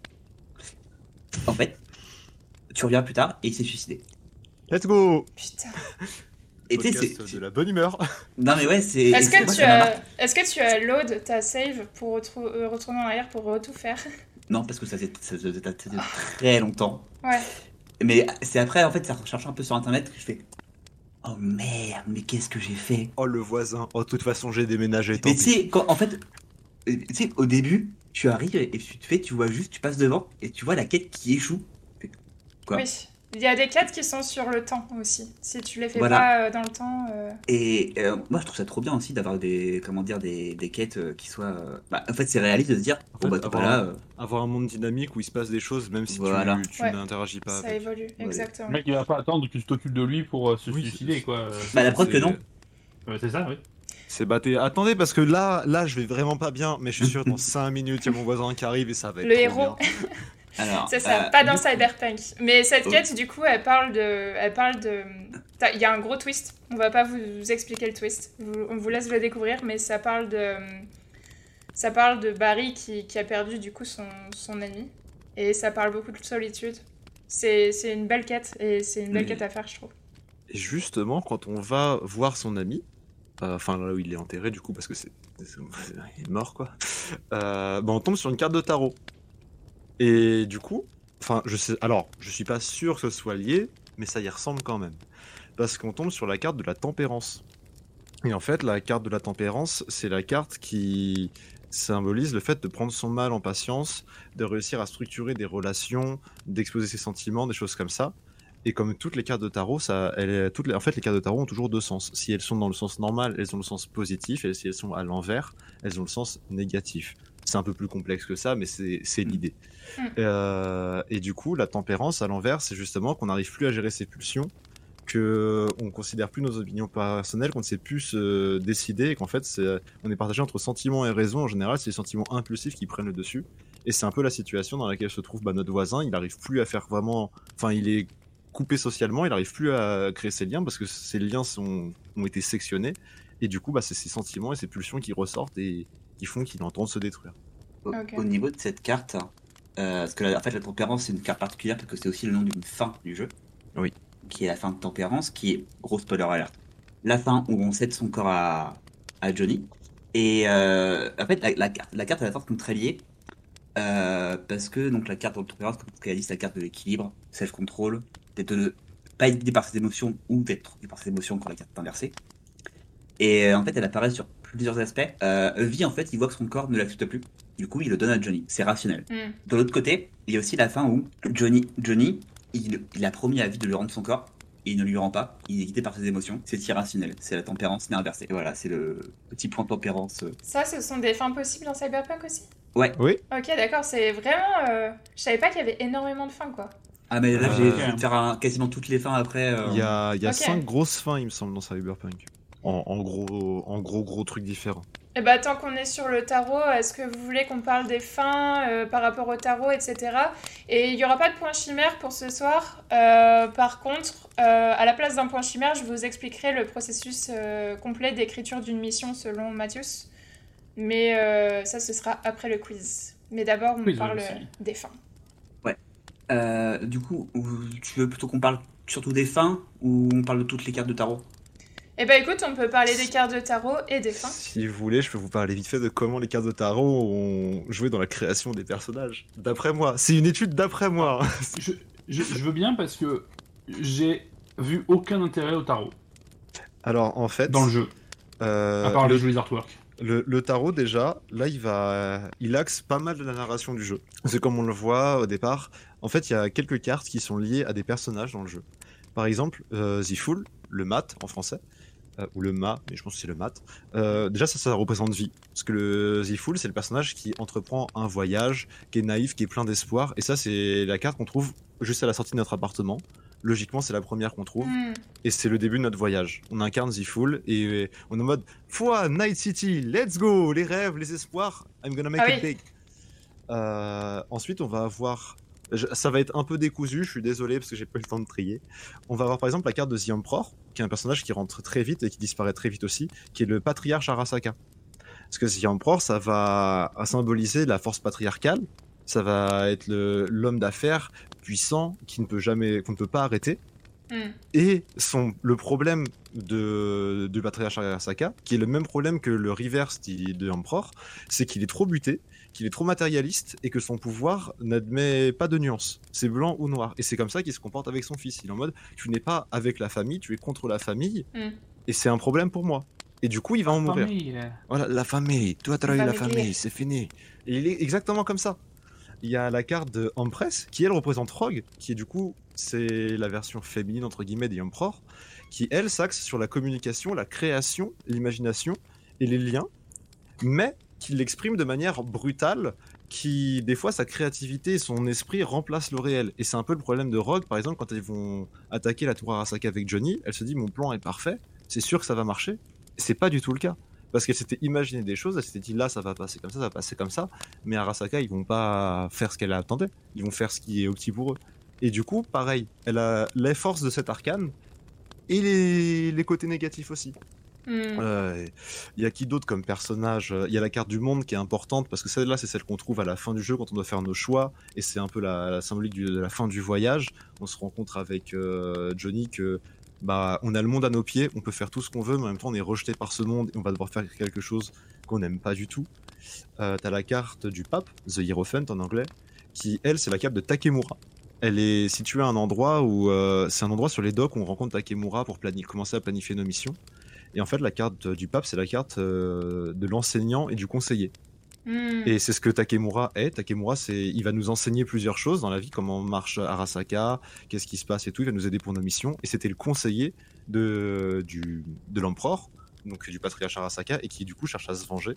En fait, tu reviens plus tard et il s'est suicidé. Let's go Putain. Et tu de la bonne humeur. Non, mais ouais, c'est. Est-ce que, tu as... marqué. Est que tu as load ta save pour euh, retourner en arrière pour tout faire? Non, parce que ça faisait très longtemps. Ouais. Mais c'est après, en fait, ça recherche un peu sur internet que je fais. Oh merde, mais qu'est-ce que j'ai fait? Oh le voisin. Oh de toute façon j'ai déménagé. tant Mais tu sais, quand- en fait, euh, tu sais, au début, tu arrives et tu te fais, tu vois juste, tu passes devant et tu vois la quête qui échoue. Quoi Oui. Il y a des quêtes qui sont sur le temps aussi. Si tu les fais Voilà. pas euh, dans le temps. euh, Et euh, moi, je trouve ça trop bien aussi d'avoir des, comment dire, des, des quêtes euh, qui soient. euh, Bah, en fait, c'est réaliste de se dire, En bah avoir là. un- euh, Avoir un monde dynamique où il se passe des choses même si tu- Voilà. tu, Ouais. n'interagis pas ça avec. évolue, Ouais. exactement. Le mec, il va pas attendre que tu t'occupes de lui pour euh, se Oui, suicider, quoi. Bah, la preuve que non. ouais, c'est ça, oui. C'est batté. Attendez, parce que là, là, je vais vraiment pas bien, mais je suis sûr, dans 5 minutes, il y a mon voisin qui arrive et ça va être. Le trop héros. Alors, C'est ça, euh, pas dans Cyberpunk. Mais cette Oh. quête, du coup, elle parle de. Elle parle de. Il y a un gros twist. On va pas vous, expliquer le twist. Vous- on vous laisse le découvrir, mais ça parle de. Ça parle de Barry qui, qui a perdu, du coup, son, son ami. Et ça parle beaucoup de solitude. C'est c'est une belle quête, et c'est une belle Oui. quête à faire, je trouve. Et justement, quand on va voir son ami, euh, enfin là où il est enterré du coup, parce que c'est, c'est- il est mort quoi, euh, bah, on tombe sur une carte de tarot. Et du coup, enfin, je sais, alors, je suis pas sûr que ce soit lié, mais ça y ressemble quand même. Parce qu'on tombe sur la carte de la tempérance. Et en fait, la carte de la tempérance, c'est la carte qui symbolise le fait de prendre son mal en patience, de réussir à structurer des relations, d'exposer ses sentiments, des choses comme ça. Et comme toutes les cartes de tarot, ça, toutes en fait, les cartes de tarot ont toujours deux sens. Si elles sont dans le sens normal, elles ont le sens positif, et si elles sont à l'envers, elles ont le sens négatif. C'est un peu plus complexe que ça, mais c'est c'est l'idée. Mm. Euh, et du coup, la tempérance à l'envers, c'est justement qu'on n'arrive plus à gérer ses pulsions, que on considère plus nos opinions personnelles, qu'on ne sait plus se décider, et qu'en fait, on est partagé entre sentiments et raison. En général, c'est les sentiments impulsifs qui prennent le dessus. Et c'est un peu la situation dans laquelle se trouve bah, notre voisin. Il n'arrive plus à faire vraiment. Enfin, il est coupé socialement, il n'arrive plus à créer ses liens parce que ces liens sont, ont été sectionnés. Et du coup, bah, c'est ses sentiments et ses pulsions qui ressortent et qui font qu'il est en train de se détruire. Au, niveau de cette carte, euh, parce que la, en fait la tempérance c'est une carte particulière parce que c'est aussi le nom d'une fin du jeu. Oui. Qui est la fin de tempérance, qui est gros spoiler alert. La fin où on cède son corps à, à Johnny. Et euh, en fait la, la carte, la carte elle apporte comme très liée. euh, parce que donc la carte de tempérance, comme tu dit, c'est la carte de l'équilibre, self-control, d'être de pas être guidé par ses émotions ou d'être guidé par ses émotions quand la carte est inversée. Et euh, en fait elle apparaît sur plusieurs aspects. Euh, vie en fait il voit que son corps ne l'accepte plus. Du coup, il le donne à Johnny. C'est rationnel. Hmm. De l'autre côté, il y a aussi la fin où Johnny, Johnny il, il a promis à vie de lui rendre son corps. Et il ne lui rend pas. Il est guidé par ses émotions. C'est irrationnel. C'est la tempérance mais inversée. Et voilà, c'est le petit point tempérance. euh. Ça, ce sont des fins possibles dans Cyberpunk aussi? Oui, Ok, d'accord, c'est vraiment. euh, Je savais pas qu'il y avait énormément de fins, quoi. Ah, mais là, Euh, j'ai ok. fait faire un- quasiment toutes les fins après. euh, il y a, il y a cinq grosses fins, il me semble, dans Cyberpunk. En, en gros, en gros, gros trucs différents. Et bah, tant qu'on est sur le tarot, est-ce que vous voulez qu'on parle des fins euh, par rapport au tarot, etc. Et il n'y aura pas de point chimère pour ce soir. Euh, par contre, euh, à la place d'un point chimère, je vous expliquerai le processus euh, complet d'écriture d'une mission selon Mathius. Mais euh, ça, ce sera après le quiz. Mais d'abord, on parle aussi. des fins. euh, du coup, ou- tu veux plutôt qu'on parle surtout des fins ou on parle de toutes les cartes de tarot? Et bah écoute, on peut parler des cartes de tarot et des fins. Si vous voulez, je peux vous parler vite fait de comment les cartes de tarot ont joué dans la création des personnages. D'après moi, c'est une étude d'après moi. Je, je- je veux bien parce que j'ai vu aucun intérêt au tarot Alors en fait, dans le jeu, euh, à part le, les jolis artworks. le- le tarot déjà, là il va, il axe pas mal de la narration du jeu. C'est comme on le voit au départ. En fait, il y a quelques cartes qui sont liées à des personnages dans le jeu. Par exemple, euh, The Fool, le mat en français, euh, ou le ma, mais je pense que c'est le mat. Euh, déjà, ça, ça représente vie. Parce que le The Fool, c'est le personnage qui entreprend un voyage, qui est naïf, qui est plein d'espoir. Et ça, c'est la carte qu'on trouve juste à la sortie de notre appartement. logiquement, c'est la première qu'on trouve. Hmm. Et c'est le début de notre voyage. On incarne Ziful et on est en mode Foi, Night City, let's go, les rêves, les espoirs, I'm gonna make Ah it oui. big. Euh, ensuite, on va avoir. Ça va être un peu décousu, je suis désolé parce que j'ai pas eu le temps de trier. On va avoir par exemple la carte de The Emperor, qui est un personnage qui rentre très vite et qui disparaît très vite aussi, qui est le patriarche Arasaka. Parce que The Emperor, ça va symboliser la force patriarcale, ça va être l'homme d'affaires puissant qui ne peut jamais, qu'on ne peut pas arrêter. Hmm. Et son, le problème de, du patriarche Arasaka, qui est le même problème que le reverse de Emperor, c'est qu'il est trop buté, qu'il est trop matérialiste et que son pouvoir n'admet pas de nuance. C'est blanc ou noir. Et c'est comme ça qu'il se comporte avec son fils. Il est en mode tu n'es pas avec la famille, tu es contre la famille Mm. et c'est un problème pour moi. Et du coup, il va en mourir. Famille, là. Voilà, la famille, tu as trahi la famille. famille, c'est fini. Et il est exactement comme ça. Il y a la carte de Empress, qui elle représente Rogue, qui du coup, c'est la version féminine entre guillemets des Emperor, qui elle s'axe sur la communication, la création, l'imagination et les liens, mais qui l'exprime de manière brutale, qui des fois sa créativité et son esprit remplacent le réel. Et c'est un peu le problème de Rogue, par exemple, quand ils vont attaquer la tour Arasaka avec Johnny, elle se dit mon plan est parfait, c'est sûr que ça va marcher. C'est pas du tout le cas. Parce qu'elle s'était imaginé des choses, elle s'était dit là ça va passer comme ça, ça va passer comme ça, mais Arasaka ils vont pas faire ce qu'elle attendait, ils vont faire ce qui est opti pour eux. Et du coup, pareil, elle a les forces de cet arcane et les, les côtés négatifs aussi. Hmm. Euh, Il y a qui d'autre comme personnage? Il y a la carte du monde qui est importante parce que celle-là, c'est celle qu'on trouve à la fin du jeu quand on doit faire nos choix et c'est un peu la, la symbolique du- de la fin du voyage. On se rencontre avec euh, Johnny que bah on a le monde à nos pieds, on peut faire tout ce qu'on veut, mais en même temps on est rejeté par ce monde et on va devoir faire quelque chose qu'on n'aime pas du tout. Euh, T'as la carte du pape, The Hierophant en anglais, qui elle c'est la carte de Takemura. Elle est située à un endroit où euh, c'est un endroit sur les docks où on rencontre Takemura pour commencer à planifier nos missions. Et en fait, la carte du pape, c'est la carte euh, de l'enseignant et du conseiller. Hmm. Et c'est ce que Takemura est. Takemura, c'est, il va nous enseigner plusieurs choses dans la vie, comment marche Arasaka, qu'est-ce qui se passe et tout. Il va nous aider pour nos missions. Et c'était le conseiller de, de l'empereur, donc du patriarche Arasaka, et qui du coup cherche à se venger.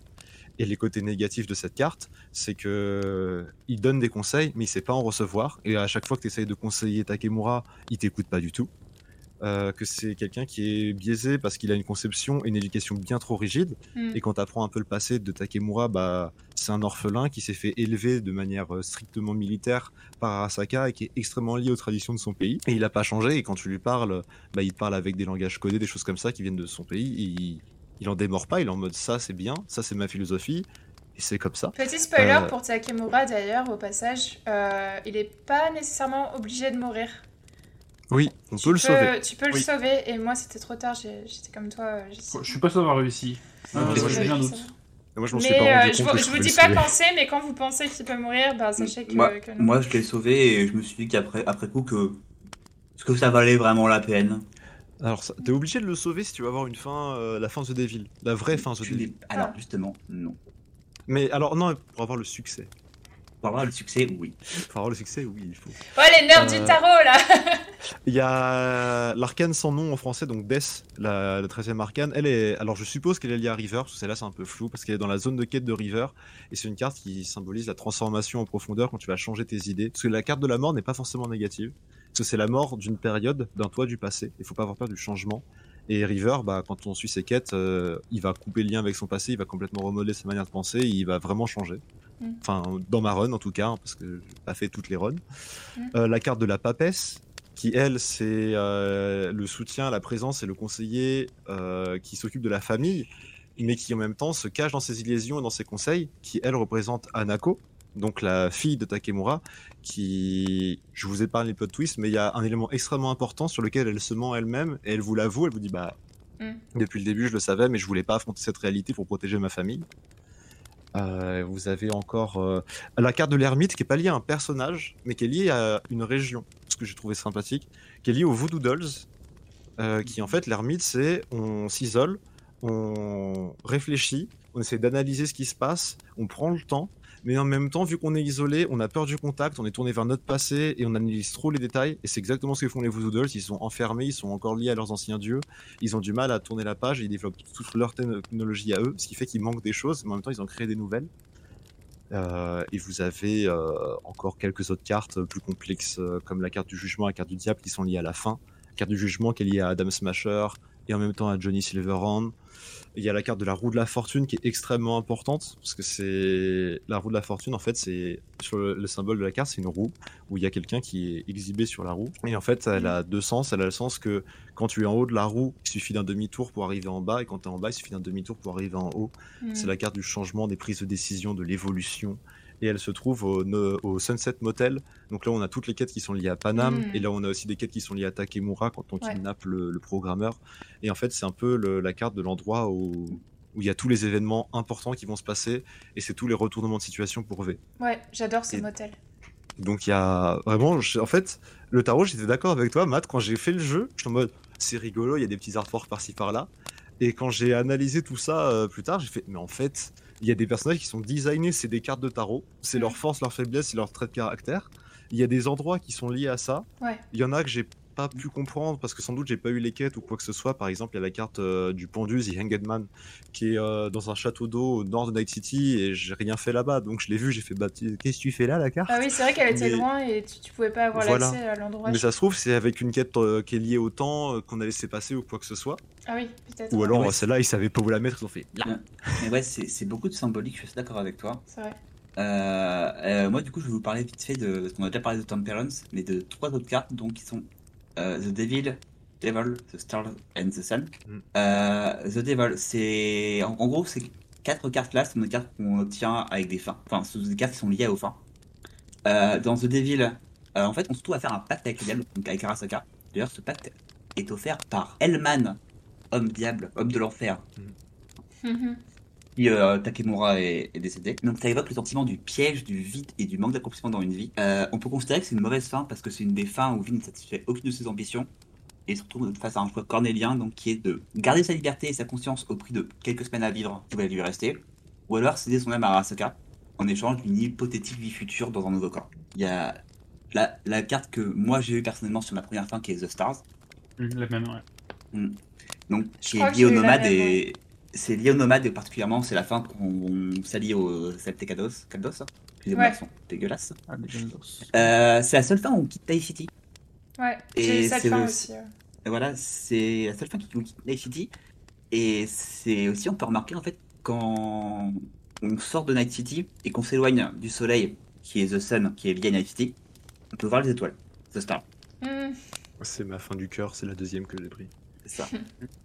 Et les côtés négatifs de cette carte, c'est que il donne des conseils, mais il sait pas en recevoir. Et à chaque fois que tu essayes de conseiller Takemura, il t'écoute pas du tout. Euh, que c'est quelqu'un qui est biaisé parce qu'il a une conception et une éducation bien trop rigide. Hmm. Et quand tu apprends un peu le passé de Takemura, bah, c'est un orphelin qui s'est fait élever de manière euh, strictement militaire par Arasaka et qui est extrêmement lié aux traditions de son pays. Et il n'a pas changé. Et quand tu lui parles, bah, il parle avec des langages codés, des choses comme ça qui viennent de son pays. Et il, il en démord pas. Il est en mode ça, c'est bien, ça, c'est ma philosophie. Et c'est comme ça. Petit spoiler Euh, pour Takemura d'ailleurs, au passage, euh, il est pas nécessairement obligé de mourir. Oui, on Tu peut le sauver. Tu peux le sauver, et moi c'était trop tard, j'étais comme toi. euh, Je suis pas sûr d'avoir réussi. Euh, ouais, j'ai ouais, doute. moi, je m'en suis Mais pas euh, rendu je, compte vous, je je vous dis pas c'est, mais quand vous pensez qu'il peut mourir, bah sachez que, moi, que non. moi, je l'ai sauvé et je me suis dit qu'après après coup que est-ce que ça valait vraiment la peine? Alors, ça- t'es obligé de le sauver si tu veux avoir une fin, euh, la fin The Devil. La vraie fin The Devil. Alors Ah. justement, non. Mais alors, non, pour avoir le succès. Pour avoir le succès, oui. Pour avoir le succès, oui, il faut. Ouais, les nerds Euh, du tarot là Il y a l'arcane sans nom en français, donc Death, la, la 13e arcane. Elle est. Alors je suppose qu'elle est liée à River, parce que celle-là c'est un peu flou, parce qu'elle est dans la zone de quête de River. Et c'est une carte qui symbolise la transformation en profondeur quand tu vas changer tes idées. Parce que la carte de la mort n'est pas forcément négative. Parce que c'est la mort d'une période, d'un toi du passé. Il faut pas avoir peur du changement. Et River, bah, quand on suit ses quêtes, euh, il va couper le lien avec son passé, il va complètement remodeler sa manière de penser, il va vraiment changer. Mm. Enfin, dans ma run en tout cas, hein, parce que j'ai pas fait toutes les runs. Mm. Euh, la carte de la papesse, qui elle, c'est euh, le soutien, la présence et le conseiller euh, qui s'occupe de la famille, mais qui en même temps se cache dans ses illusions et dans ses conseils, qui elle représente Anako, donc la fille de Takemura, qui, je vous ai parlé des plot twists, mais il y a un élément extrêmement important sur lequel elle se ment elle-même et elle vous l'avoue, elle vous dit bah Mm. depuis le début je le savais, mais je voulais pas affronter cette réalité pour protéger ma famille. Euh, vous avez encore euh, la carte de l'ermite qui est pas liée à un personnage, mais qui est liée à une région, ce que j'ai trouvé sympathique, qui est liée aux Voodoo Dolls, euh, qui en fait l'ermite c'est on s'isole, on réfléchit, on essaie d'analyser ce qui se passe, on prend le temps, mais en même temps vu qu'on est isolé, on a peur du contact, on est tourné vers notre passé et on analyse trop les détails, et c'est exactement ce que font les Voodoo ils sont enfermés, ils sont encore liés à leurs anciens dieux, ils ont du mal à tourner la page, et ils développent toute leur technologie à eux, ce qui fait qu'il manque des choses, mais en même temps ils en créent des nouvelles. Euh, et vous avez euh, encore quelques autres cartes plus complexes, euh, comme la carte du jugement la carte du diable, qui sont liées à la fin. La carte du jugement qui est liée à Adam Smasher et en même temps à Johnny Silverhand. Il y a la carte de la roue de la fortune qui est extrêmement importante, parce que c'est la roue de la fortune, en fait, c'est sur le, le symbole de la carte, c'est une roue où il y a quelqu'un qui est exhibé sur la roue. Et en fait, elle a deux sens. Elle a le sens que quand tu es en haut de la roue, il suffit d'un demi-tour pour arriver en bas, et quand tu es en bas, il suffit d'un demi-tour pour arriver en haut. Mm. C'est la carte du changement, des prises de décision, de l'évolution. Et elle se trouve au, Sunset Motel. Donc là, on a toutes les quêtes qui sont liées à Panam. Mm. Et là, on a aussi des quêtes qui sont liées à Takemura quand on Ouais. kidnappe le, le programmeur. Et en fait, c'est un peu le- la carte de l'endroit où, où il y a tous les événements importants qui vont se passer. Et c'est tous les retournements de situation pour V. Ouais, j'adore ce Et- motel. Donc il y a vraiment, je- en fait, le tarot, j'étais d'accord avec toi, Matt, quand j'ai fait le jeu, j'étais en mode, c'est rigolo, il y a des petits artworks par-ci par-là. Et quand j'ai analysé tout ça euh, plus tard, j'ai fait, mais en fait, il y a des personnages qui sont designés, c'est des cartes de tarot, c'est leur force, leur faiblesse, c'est leur trait de caractère. Il y a des endroits qui sont liés à ça. Ouais. Il y en a que j'ai pas pu comprendre parce que sans doute j'ai pas eu les quêtes ou quoi que ce soit. Par exemple, il y a la carte euh, du pendu, The Hanged Man, qui est euh, dans un château d'eau au nord de Night City et j'ai rien fait là-bas. Donc je l'ai vu, j'ai fait, bah, qu'est-ce que tu fais là, la carte? Ah oui, c'est vrai qu'elle était Mais- loin et tu, tu pouvais pas avoir Voilà. l'accès à l'endroit. Mais ça se trouve, c'est avec une quête euh, qui est liée au temps euh, qu'on a laissé passer ou quoi que ce soit. Ah oui, peut-être. Ou alors, Ouais. celle-là, ils savaient pas où la mettre, ils ont fait là. Mais ouais, c'est beaucoup de symbolique, je suis d'accord avec toi. C'est vrai. Euh, euh, moi, du coup, je vais vous parler vite fait de. Parce qu'on a déjà parlé de Temperance, mais de trois autres cartes, donc qui sont euh, The Devil, Devil, The Star and the Sun. Mm. Euh, the Devil, c'est. En, en gros, ces quatre cartes-là, c'est des cartes qu'on obtient avec des fins. Enfin, ce sont des cartes qui sont liées aux fins. Euh, dans The Devil, euh, en fait, on se trouve à faire un pacte avec le diable, donc avec Arasaka. D'ailleurs, ce pacte est offert par Hellman, homme diable, homme de l'enfer, Mhm. Puis euh, Takemura est, est décédé. Donc ça évoque le sentiment du piège, du vide et du manque d'accomplissement dans une vie. Euh, on peut considérer que c'est une mauvaise fin parce que c'est une des fins où Vin ne satisfait aucune de ses ambitions et se retrouve face à un choix cornélien donc qui est de garder sa liberté et sa conscience au prix de quelques semaines à vivre qui va lui rester, ou alors céder son âme à Arasaka en échange d'une hypothétique vie future dans un nouveau corps. Il y a la, la carte que moi j'ai eu personnellement sur ma première fin qui est The Stars, Hum, La même, ouais. donc Je qui est lié au nomade même, et c'est lié au nomade et particulièrement c'est la fin qu'on s'allie au Celtic Caldos. Caldos hein Excusez-moi, Ouais. sont dégueulasses. Ah. Euh, c'est la seule fin où on quitte Night City. Ouais, Et j'ai eu cette c'est fin aussi. Et voilà, c'est la seule fin qui quitte Night City. Et c'est aussi, on peut remarquer en fait, quand on sort de Night City et qu'on s'éloigne du soleil, qui est The Sun, qui est lié à Night City, on peut voir les étoiles. The Star. Hmm. C'est ma fin du cœur, c'est la deuxième que j'ai pris. C'est ça.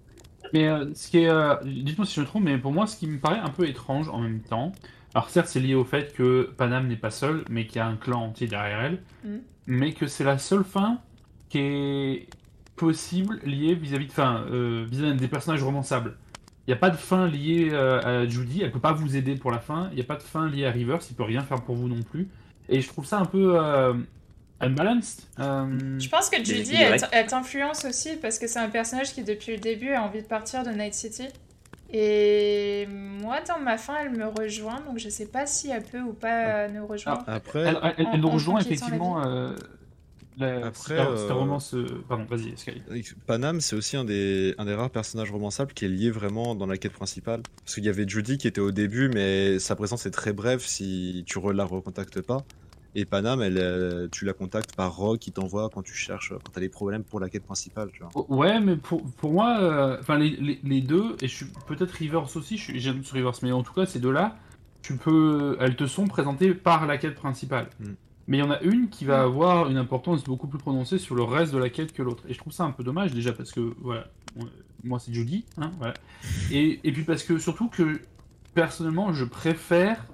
Mais euh, ce qui est, euh, dites-moi si je me trompe, mais pour moi, ce qui me paraît un peu étrange en même temps, alors certes, c'est lié au fait que Panam n'est pas seule, mais qu'il y a un clan entier derrière elle, Mhm. mais que c'est la seule fin qui est possible liée vis-à-vis de, fin, euh, vis-à-vis des personnages romançables. Il n'y a pas de fin liée à Judy, elle peut pas vous aider pour la fin. Il n'y a pas de fin liée à Rivers, il peut rien faire pour vous non plus. Et je trouve ça un peu unbalanced? Euh, Je pense que Judy, elle, t'influence aussi parce que c'est un personnage qui, depuis le début, a envie de partir de Night City. Et moi, dans ma fin, elle me rejoint, donc je sais pas si elle peut ou pas euh, nous rejoindre. Après, Elle, elle- elle En- nous rejoint effectivement. euh, la, Après, euh, romance. euh, Pardon, vas-y. Panam, c'est aussi un des, un des rares personnages romançables qui est lié vraiment dans la quête principale. Parce qu'il y avait Judy qui était au début, mais sa présence est très brève si tu la recontactes pas. Et Panam, elle, euh, tu la contactes par Rogue qui t'envoie quand tu cherches, quand t'as des problèmes pour la quête principale, tu vois. Oh, Ouais, mais pour, pour moi, euh, enfin les, les, les deux, et je suis peut-être Rivers aussi, je suis- j'aime sur Rivers, mais en tout cas, ces deux-là, tu peux, elles te sont présentées par la quête principale. Mm. Mais il y en a une qui va Mm. avoir une importance beaucoup plus prononcée sur le reste de la quête que l'autre. Et je trouve ça un peu dommage déjà parce que, voilà, moi c'est Judy, hein, voilà. Et, et puis parce que surtout que, personnellement, je préfère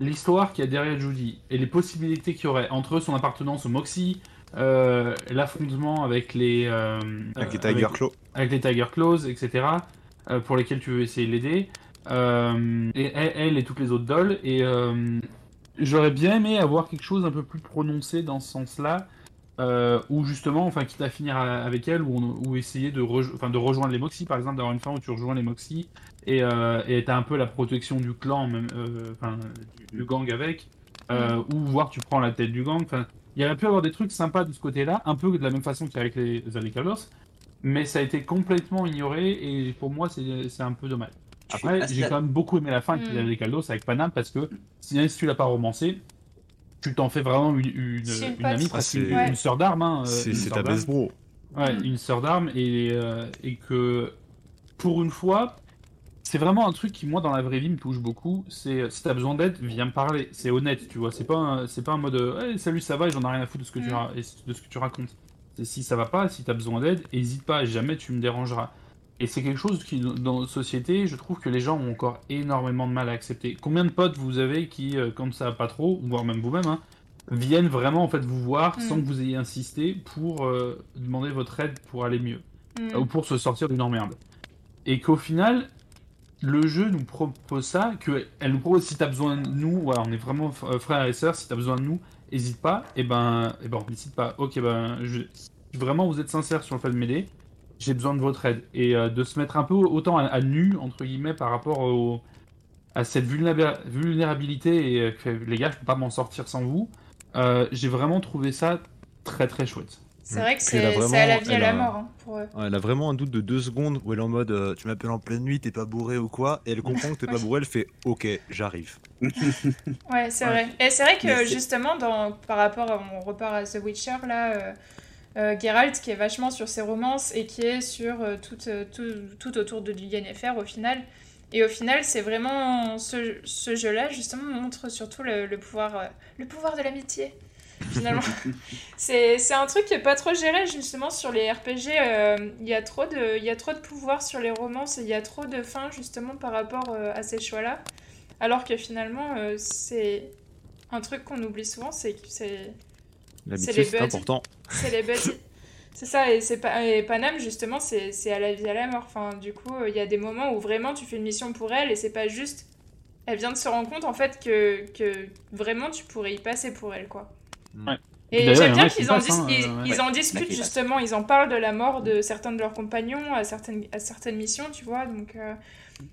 l'histoire qu'il y a derrière Judy et les possibilités qu'il y aurait entre son appartenance au Moxie, euh, l'affrontement avec les... euh, Avec les Tiger Claw. avec les Tiger Claws, etc., euh, pour lesquels tu veux essayer de l'aider. Euh, et elle, elle et toutes les autres dolls. Et euh, j'aurais bien aimé avoir quelque chose un peu plus prononcé dans ce sens-là, euh, où justement, enfin, quitte à finir à- avec elle, ou, essayer de, rejo- enfin, de rejoindre les Moxie, par exemple, d'avoir une fin où tu rejoins les Moxie, et euh, t'as un peu la protection du clan, même, euh, enfin, du, du gang avec, euh, ou voir tu prends la tête du gang. Enfin, il y aurait pu avoir des trucs sympas de ce côté-là, un peu de la même façon qu'avec les Alekalos, mais ça a été complètement ignoré et pour moi c'est c'est un peu dommage. Après, Ah, j'ai quand même beaucoup aimé la fin qu'il Mm. avait Caldos avec Panam parce que si, si tu l'as pas romancé, tu t'en fais vraiment une, une, une amie, Ah, presque c'est- une, Ouais. une sœur d'armes. hein, C'est ta best bro. Ouais, Mm. une sœur d'armes et, euh, et que pour une fois, c'est vraiment un truc qui moi dans la vraie vie me touche beaucoup. C'est euh, si t'as besoin d'aide, viens me parler. C'est honnête, tu vois. C'est pas un, c'est pas un mode euh, Hey, salut ça va et j'en ai rien à foutre de ce que tu Mm. de ce que tu racontes. Si ça va pas, si t'as besoin d'aide, hésite pas, jamais tu me dérangeras. Et c'est quelque chose qui dans notre société, je trouve que les gens ont encore énormément de mal à accepter. Combien de potes vous avez qui, euh, quand ça va pas trop, voire même vous-même, hein, viennent vraiment en fait vous voir Mm. sans que vous ayez insisté pour euh, demander votre aide pour aller mieux Mm. ou pour se sortir d'une emmerde. Et qu'au final, le jeu nous propose ça, que elle nous propose si t'as besoin de nous, voilà, on est vraiment euh, frères et sœurs, si t'as besoin de nous, hésite pas, et ben, et ben, n'hésite pas. Ok, ben, vraiment vous êtes sincère sur le fait de m'aider, j'ai besoin de votre aide. Et euh, de se mettre un peu autant à, nu, entre guillemets, par rapport à cette vulnéra- vulnérabilité et euh, que les gars, je peux pas m'en sortir sans vous, j'ai vraiment trouvé ça très très chouette. C'est vrai que c'est à la vie et à elle la a- mort hein, pour eux. Elle a vraiment un doute de deux secondes où elle est en mode euh, tu m'appelles en pleine nuit, t'es pas bourré ou quoi Et elle comprend que t'es pas bourré, elle fait ok, j'arrive. Ouais, c'est Ouais. vrai. Et c'est vrai que justement, dans, par rapport, à, on repart à The Witcher, là, euh, euh, Geralt qui est vachement sur ses romances et qui est sur euh, tout, tout, tout autour de Yennefer au final. Et au final, c'est vraiment ce, ce jeu-là, justement, montre surtout le, le pouvoir, euh, le pouvoir de l'amitié. Finalement, c'est un truc qui est pas trop géré justement sur les RPG. euh, Il y a trop de, y a trop de pouvoir sur les romances et il y a trop de fins justement par rapport euh, à ces choix-là. Alors que finalement, euh, c'est un truc qu'on oublie souvent, c'est que c'est L'amitié les c'est important. c'est les buddies. C'est ça, et, c'est pas, et Panam, justement, c'est à la vie, à la mort. Enfin, du coup, il y a des moments où vraiment tu fais une mission pour elle et c'est pas juste. Elle vient de se rendre compte en fait que, que vraiment tu pourrais y passer pour elle, quoi. Ouais. Et j'aime en bien qu'ils en, dis- hein, ils, euh, ils en discutent passent. justement, ils en parlent de la mort de certains de leurs compagnons à certaines, à certaines missions, tu vois. Donc, euh,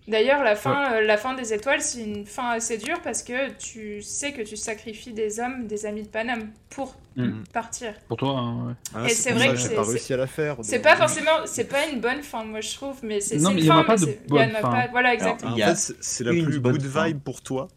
D'ailleurs, la fin, euh, la fin des étoiles, c'est une fin assez dure parce que tu sais que tu sacrifies des hommes, des amis de Paname pour Mhm. partir. Pour toi, hein, ouais. Ah, Et c'est vrai ça que c'est- pas c'est- réussi à la faire. C'est donc- pas forcément, c'est pas une bonne fin, moi je trouve, mais c'est Non, c'est mais une il y en a fin, pas de bonne fin. pas. Voilà, exactement. En fait, c'est- la plus bonne good fin. vibe pour toi.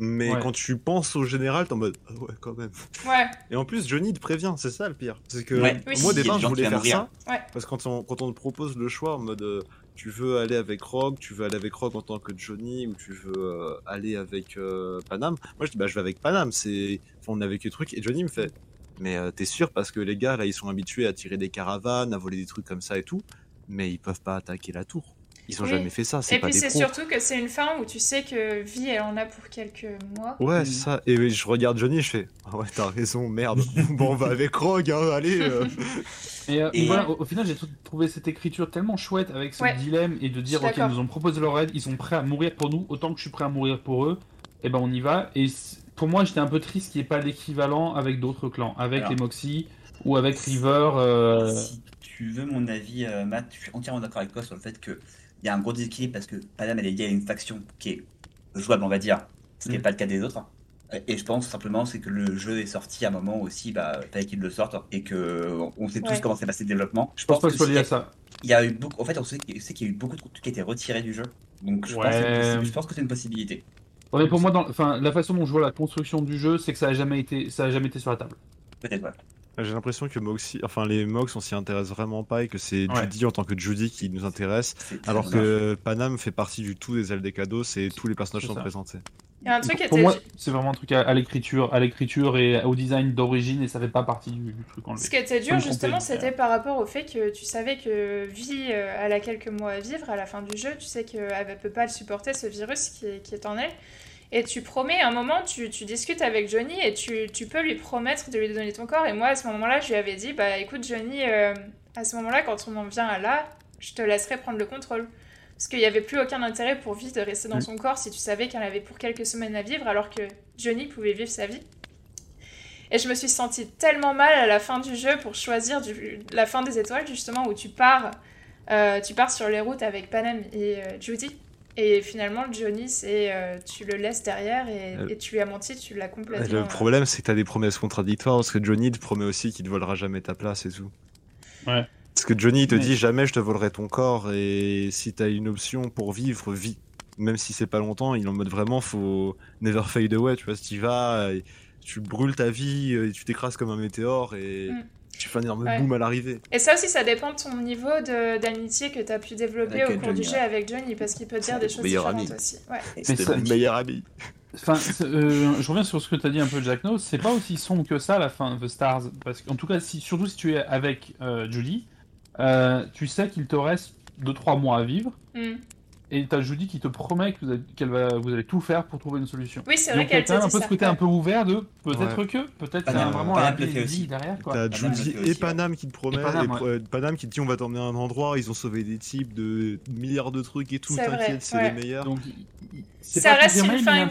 Mais Ouais. quand tu penses au général, t'es en mode ah ouais, quand même. Ouais, Et en plus, Johnny te prévient, c'est ça le pire. C'est que Ouais. Oui. moi, départ, des je voulais faire mourir. ça. Ouais. Parce que quand on, quand on te propose le choix en mode euh, tu veux aller avec Rogue, tu veux aller avec Rogue en tant que Johnny, ou tu veux euh, aller avec euh, Panam, moi je dis bah je vais avec Panam. C'est... Enfin, on a vécu le truc. Et Johnny me fait mais euh, t'es sûr parce que les gars là ils sont habitués à tirer des caravanes, à voler des trucs comme ça et tout, mais ils peuvent pas attaquer la tour. Ils ont Oui. jamais fait ça, c'est et pas puis c'est surtout que c'est une fin où tu sais que vie, elle en a pour quelques mois. Ouais, Mm. c'est ça. Et je regarde Johnny, je fais ah ouais, t'as raison, merde. bon, on va avec Rogue, hein, allez. euh. Et, euh, Et- voilà, au, au final, j'ai trou- trouvé cette écriture tellement chouette avec ce Ouais. dilemme et de dire ok, ils nous ont proposé leur aide, ils sont prêts à mourir pour nous, autant que je suis prêt à mourir pour eux, et ben on y va. Et pour moi, j'étais un peu triste qu'il n'y ait pas l'équivalent avec d'autres clans, avec Alors. les Moxie ou avec River. euh, Si tu veux mon avis, euh, Matt, je suis entièrement d'accord avec toi sur le fait qu'il y a un gros déséquilibre parce que Panam elle est liée à une faction qui est jouable, on va dire, ce qui n'est Mm. pas le cas des autres. Et je pense simplement c'est que le jeu est sorti à un moment aussi, bah, fallait qu'il le sorte et que on sait tous Ouais. comment s'est passé le développement. Je pense pas que ce soit s'il lié y à ça. Il y a eu beaucoup, en fait, on sait, qu'il y a eu beaucoup de trucs qui étaient retirés du jeu. Donc je, pense, que c'est Ouais. possible- je pense que c'est une possibilité. Ouais, mais pour moi, dans, enfin, la façon dont je vois la construction du jeu, c'est que ça a jamais été, ça a jamais été sur la table. Peut-être, ouais. J'ai l'impression que Moxie, enfin les Mox, on s'y intéresse vraiment pas et que c'est Ouais. Judy en tant que Judy qui nous intéresse, alors que Panam fait partie du tout des ailes des cadeaux, c'est tous les personnages sont ça. présentés. Il y a un truc qui pour moi, c'est vraiment un truc à, à l'écriture, à l'écriture et au design d'origine, et ça fait pas partie du, du truc en Ce qui était dur justement, c'était par rapport au fait que tu savais que Vie, euh, elle a quelques mois à vivre à la fin du jeu, tu sais qu'elle ne peut pas le supporter, ce virus qui est, qui est en elle. Et tu promets, à un moment, tu, tu discutes avec Johnny et tu, tu peux lui promettre de lui donner ton corps. Et moi, à ce moment-là, je lui avais dit, bah écoute Johnny, euh, à ce moment-là, quand on en vient à là, je te laisserai prendre le contrôle. Parce qu'il n'y avait plus aucun intérêt pour Vie de rester dans Mm. son corps si tu savais qu'elle avait pour quelques semaines à vivre, alors que Johnny pouvait vivre sa vie. Et je me suis sentie tellement mal à la fin du jeu pour choisir du- la fin des étoiles, justement, où tu pars, euh, tu pars sur les routes avec Panem et euh, Judy. Et finalement, Johnny, c'est euh, tu le laisses derrière et, Euh, et tu lui as menti, tu l'as complètement. Le euh, problème, c'est que t'as des promesses contradictoires parce que Johnny te promet aussi qu'il te volera jamais ta place et tout. Ouais. Parce que Johnny te Ouais. dit jamais je te volerai ton corps et si t'as une option pour vivre, vis. même si c'est pas longtemps, il est en mode vraiment, faut never fade away, tu vois, si tu vas, tu brûles ta vie, et tu t'écrases comme un météore, et Mm. Tu fais un énorme Ouais. boom à l'arrivée. Et ça aussi, ça dépend de ton niveau de- d'amitié que tu as pu développer Avec au cours Johnny, du jeu ouais. avec Johnny, parce qu'il peut dire des choses différentes ami. aussi. Ouais. C'était mon meilleur ami. Enfin, euh, je reviens sur ce que tu as dit un peu, Jack Nose. C'est pas aussi sombre que ça la fin de The Stars. Parce qu'en tout cas, si, surtout si tu es avec euh, Julie, euh, tu sais qu'il te reste 2-3 mois à vivre. Mm. Et t'as Julie qui te promet que vous, avez- qu'elle va, vous allez tout faire pour trouver une solution. Oui, c'est vrai Donc qu'elle quand même te un dit peu ça. ce côté un peu ouvert de peut-être que, peut-être qu'il y a vraiment Paname un aussi. derrière. Quoi. T'as Judy et Paname qui te promettent, Et Paname, et pro- Paname qui te dit on va t'emmener à un endroit, ils ont sauvé des types de milliards de trucs et tout, C'est vrai, t'inquiète, c'est ouais. les meilleurs. Donc, c'est Ça pas reste une fin.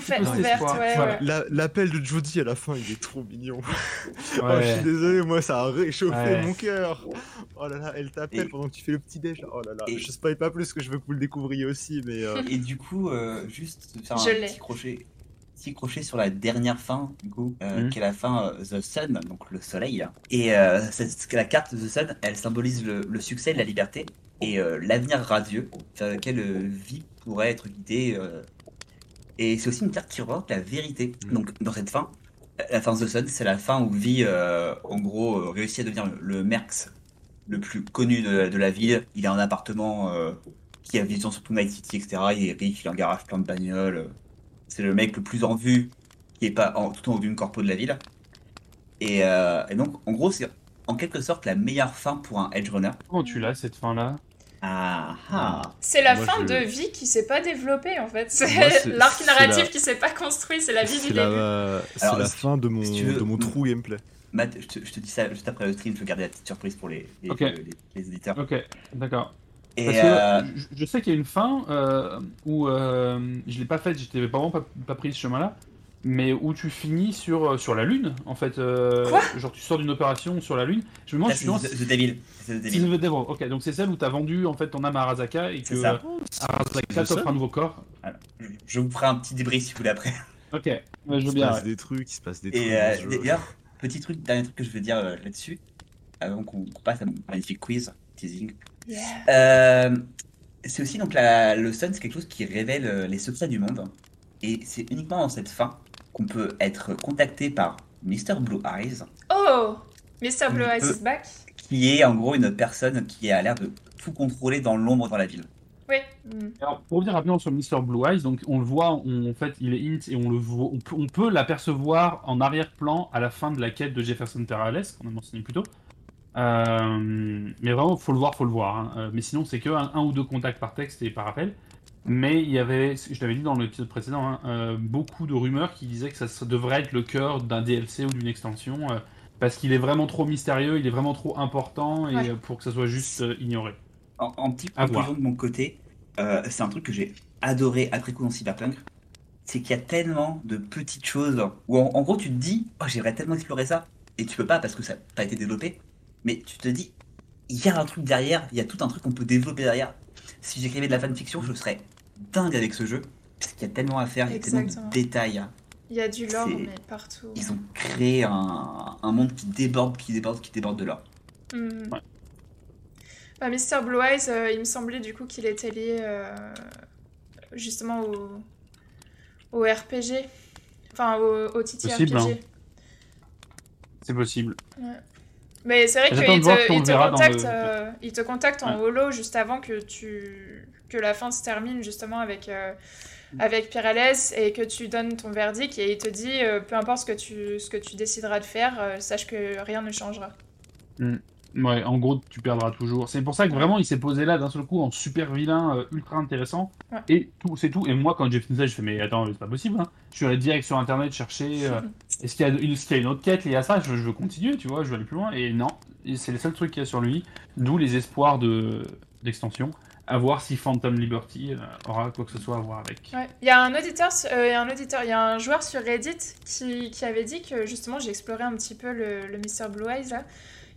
La- L'appel de Jody à la fin, il est trop mignon. Oh, je suis désolé, moi ça a réchauffé Ouais. mon cœur. Oh là là, elle t'appelle Et- pendant que tu fais le petit déj. Oh là là, Et- je spoil pas plus que je veux que vous le découvriez aussi, mais euh, Et du coup, euh, juste faire Je un petit crochet, petit crochet sur la dernière fin, du coup, euh, Mhm. qui est la fin euh, The Sun, donc le soleil. Et euh, la carte The Sun, elle symbolise le, le succès la liberté et euh, l'avenir radieux vers lequel euh, vie pourrait être guidée. Et c'est aussi une carte qui représente la vérité. Mhm. Donc dans cette fin, la fin The Sun, c'est la fin où vie, euh, en gros, euh, réussit à devenir le, le Merx le plus connu de, de la ville. Il a un appartement euh, qui a vision sur tout Night City, etc. Il est riche, il a un garage plein de bagnoles. C'est le mec le plus en vue qui est pas en, tout en haut d'une corpo de la ville. Et, euh, et donc, en gros, c'est en quelque sorte la meilleure fin pour un Edge Runner. Comment tu l'as cette fin-là? Ah ah C'est la Moi, fin je- de vie qui s'est pas développée en fait. C'est l'arc narratif la- qui s'est pas construit, c'est la vie du la, début. c'est la si- fin de mon, si tu veux- de mon true gameplay. Matt, je te, je te dis ça juste après le stream, je veux garder la petite surprise pour les, les, Ok. les, les éditeurs. Ok, d'accord. Et Parce que euh, je, je sais qu'il y a une fin euh, où euh, je l'ai pas faite, j'étais vraiment pas, pas pris ce chemin-là, mais où tu finis sur, euh, sur la Lune, en fait. euh, Quoi? Genre tu sors d'une opération sur la Lune. Je me demande si c'est tu The, Devil. C'est The C'est Devil. The Devil. Ok, donc c'est celle où t'as vendu en fait ton âme à Arasaka et que ça. euh, Arasaka t'offre un nouveau corps. Voilà. Je, je vous ferai un petit débrief si vous voulez après. Ok, ouais, je Il veux se bien. passe ouais. des trucs, il se passe des trucs. Et euh, d'ailleurs, petit truc, dernier truc que je veux dire euh, là-dessus, avant qu'on passe à mon magnifique quiz, teasing. Yeah. Euh, c'est aussi donc la, le Sun, c'est quelque chose qui révèle les secrets du monde. Et c'est uniquement dans cette fin qu'on peut être contacté par Mr. Blue Eyes, Oh Mr. Blue Eyes peut- is back qui est en gros une personne qui a l'air de tout contrôler dans l'ombre dans la ville. Oui. Mm. Alors, pour revenir rapidement sur Mr. Blue Eyes, donc on le voit, on- en fait, il est int et on le voit, on peut, on peut l'apercevoir en arrière-plan à la fin de la quête de Jefferson Terrales, qu'on a mentionné plus tôt. Euh, mais vraiment, faut le voir, faut le voir. hein. Euh, mais sinon, c'est que un, un ou deux contacts par texte et par appel. Mais il y avait, je l'avais dit dans l'épisode précédent, hein, euh, beaucoup de rumeurs qui disaient que ça devrait être le cœur d'un DLC ou d'une extension, euh, parce qu'il est vraiment trop mystérieux, il est vraiment trop important et Ouais. euh, pour que ça soit juste euh, ignoré. En, en petite À conclusion de mon côté, euh, c'est un truc que j'ai adoré après coup dans Cyberpunk. C'est qu'il y a tellement de petites choses où en, en gros tu te dis, oh j'aimerais tellement explorer ça, et tu peux pas parce que ça n'a pas été développé, mais tu te dis, il y a un truc derrière, il y a tout un truc qu'on peut développer derrière. Si j'écrivais de la fanfiction, je serais dingue avec ce jeu, parce qu'il y a tellement à faire, il y a tellement de détails. Il y a du lore, mais partout. Ils ont créé un, un monde qui déborde, qui déborde, qui déborde de l'or. Mm. Ouais. Bah, Mr. Blue Eyes, euh, il me semblait du coup qu'il était lié euh, justement au, au RPG. Enfin, au, au TTRPG. Possible, hein. C'est possible. Mais c'est vrai qu'il te, il te contacte, le- euh, il te contacte en Ouais. holo juste avant que, tu, que la fin se termine justement avec, euh, avec Pyrales et que tu donnes ton verdict et il te dit euh, peu importe ce que tu, ce que tu décideras de faire, euh, sache que rien ne changera. Ouais, en gros, tu perdras toujours. C'est pour ça que vraiment, il s'est posé là d'un seul coup en super vilain, euh, ultra intéressant. Ouais. Et tout, c'est tout. Et moi, quand j'ai fini ça, je fais, mais attends, c'est pas possible. hein. Je suis allé direct sur internet chercher. euh, est-ce qu'il y, a- est-ce qu'il y a une autre quête? Liée à ça je, je veux continuer, tu vois, je veux aller plus loin. Et non, c'est le seul truc qu'il y a sur lui. D'où les espoirs de d'extension. À voir si Phantom Liberty euh, aura quoi que ce soit à voir avec. Ouais. Il y a un auditeur, euh, il y a un auditeur, il y a un joueur sur Reddit qui, qui avait dit que justement j'ai exploré un petit peu le, le Mr. Blue Eyes là.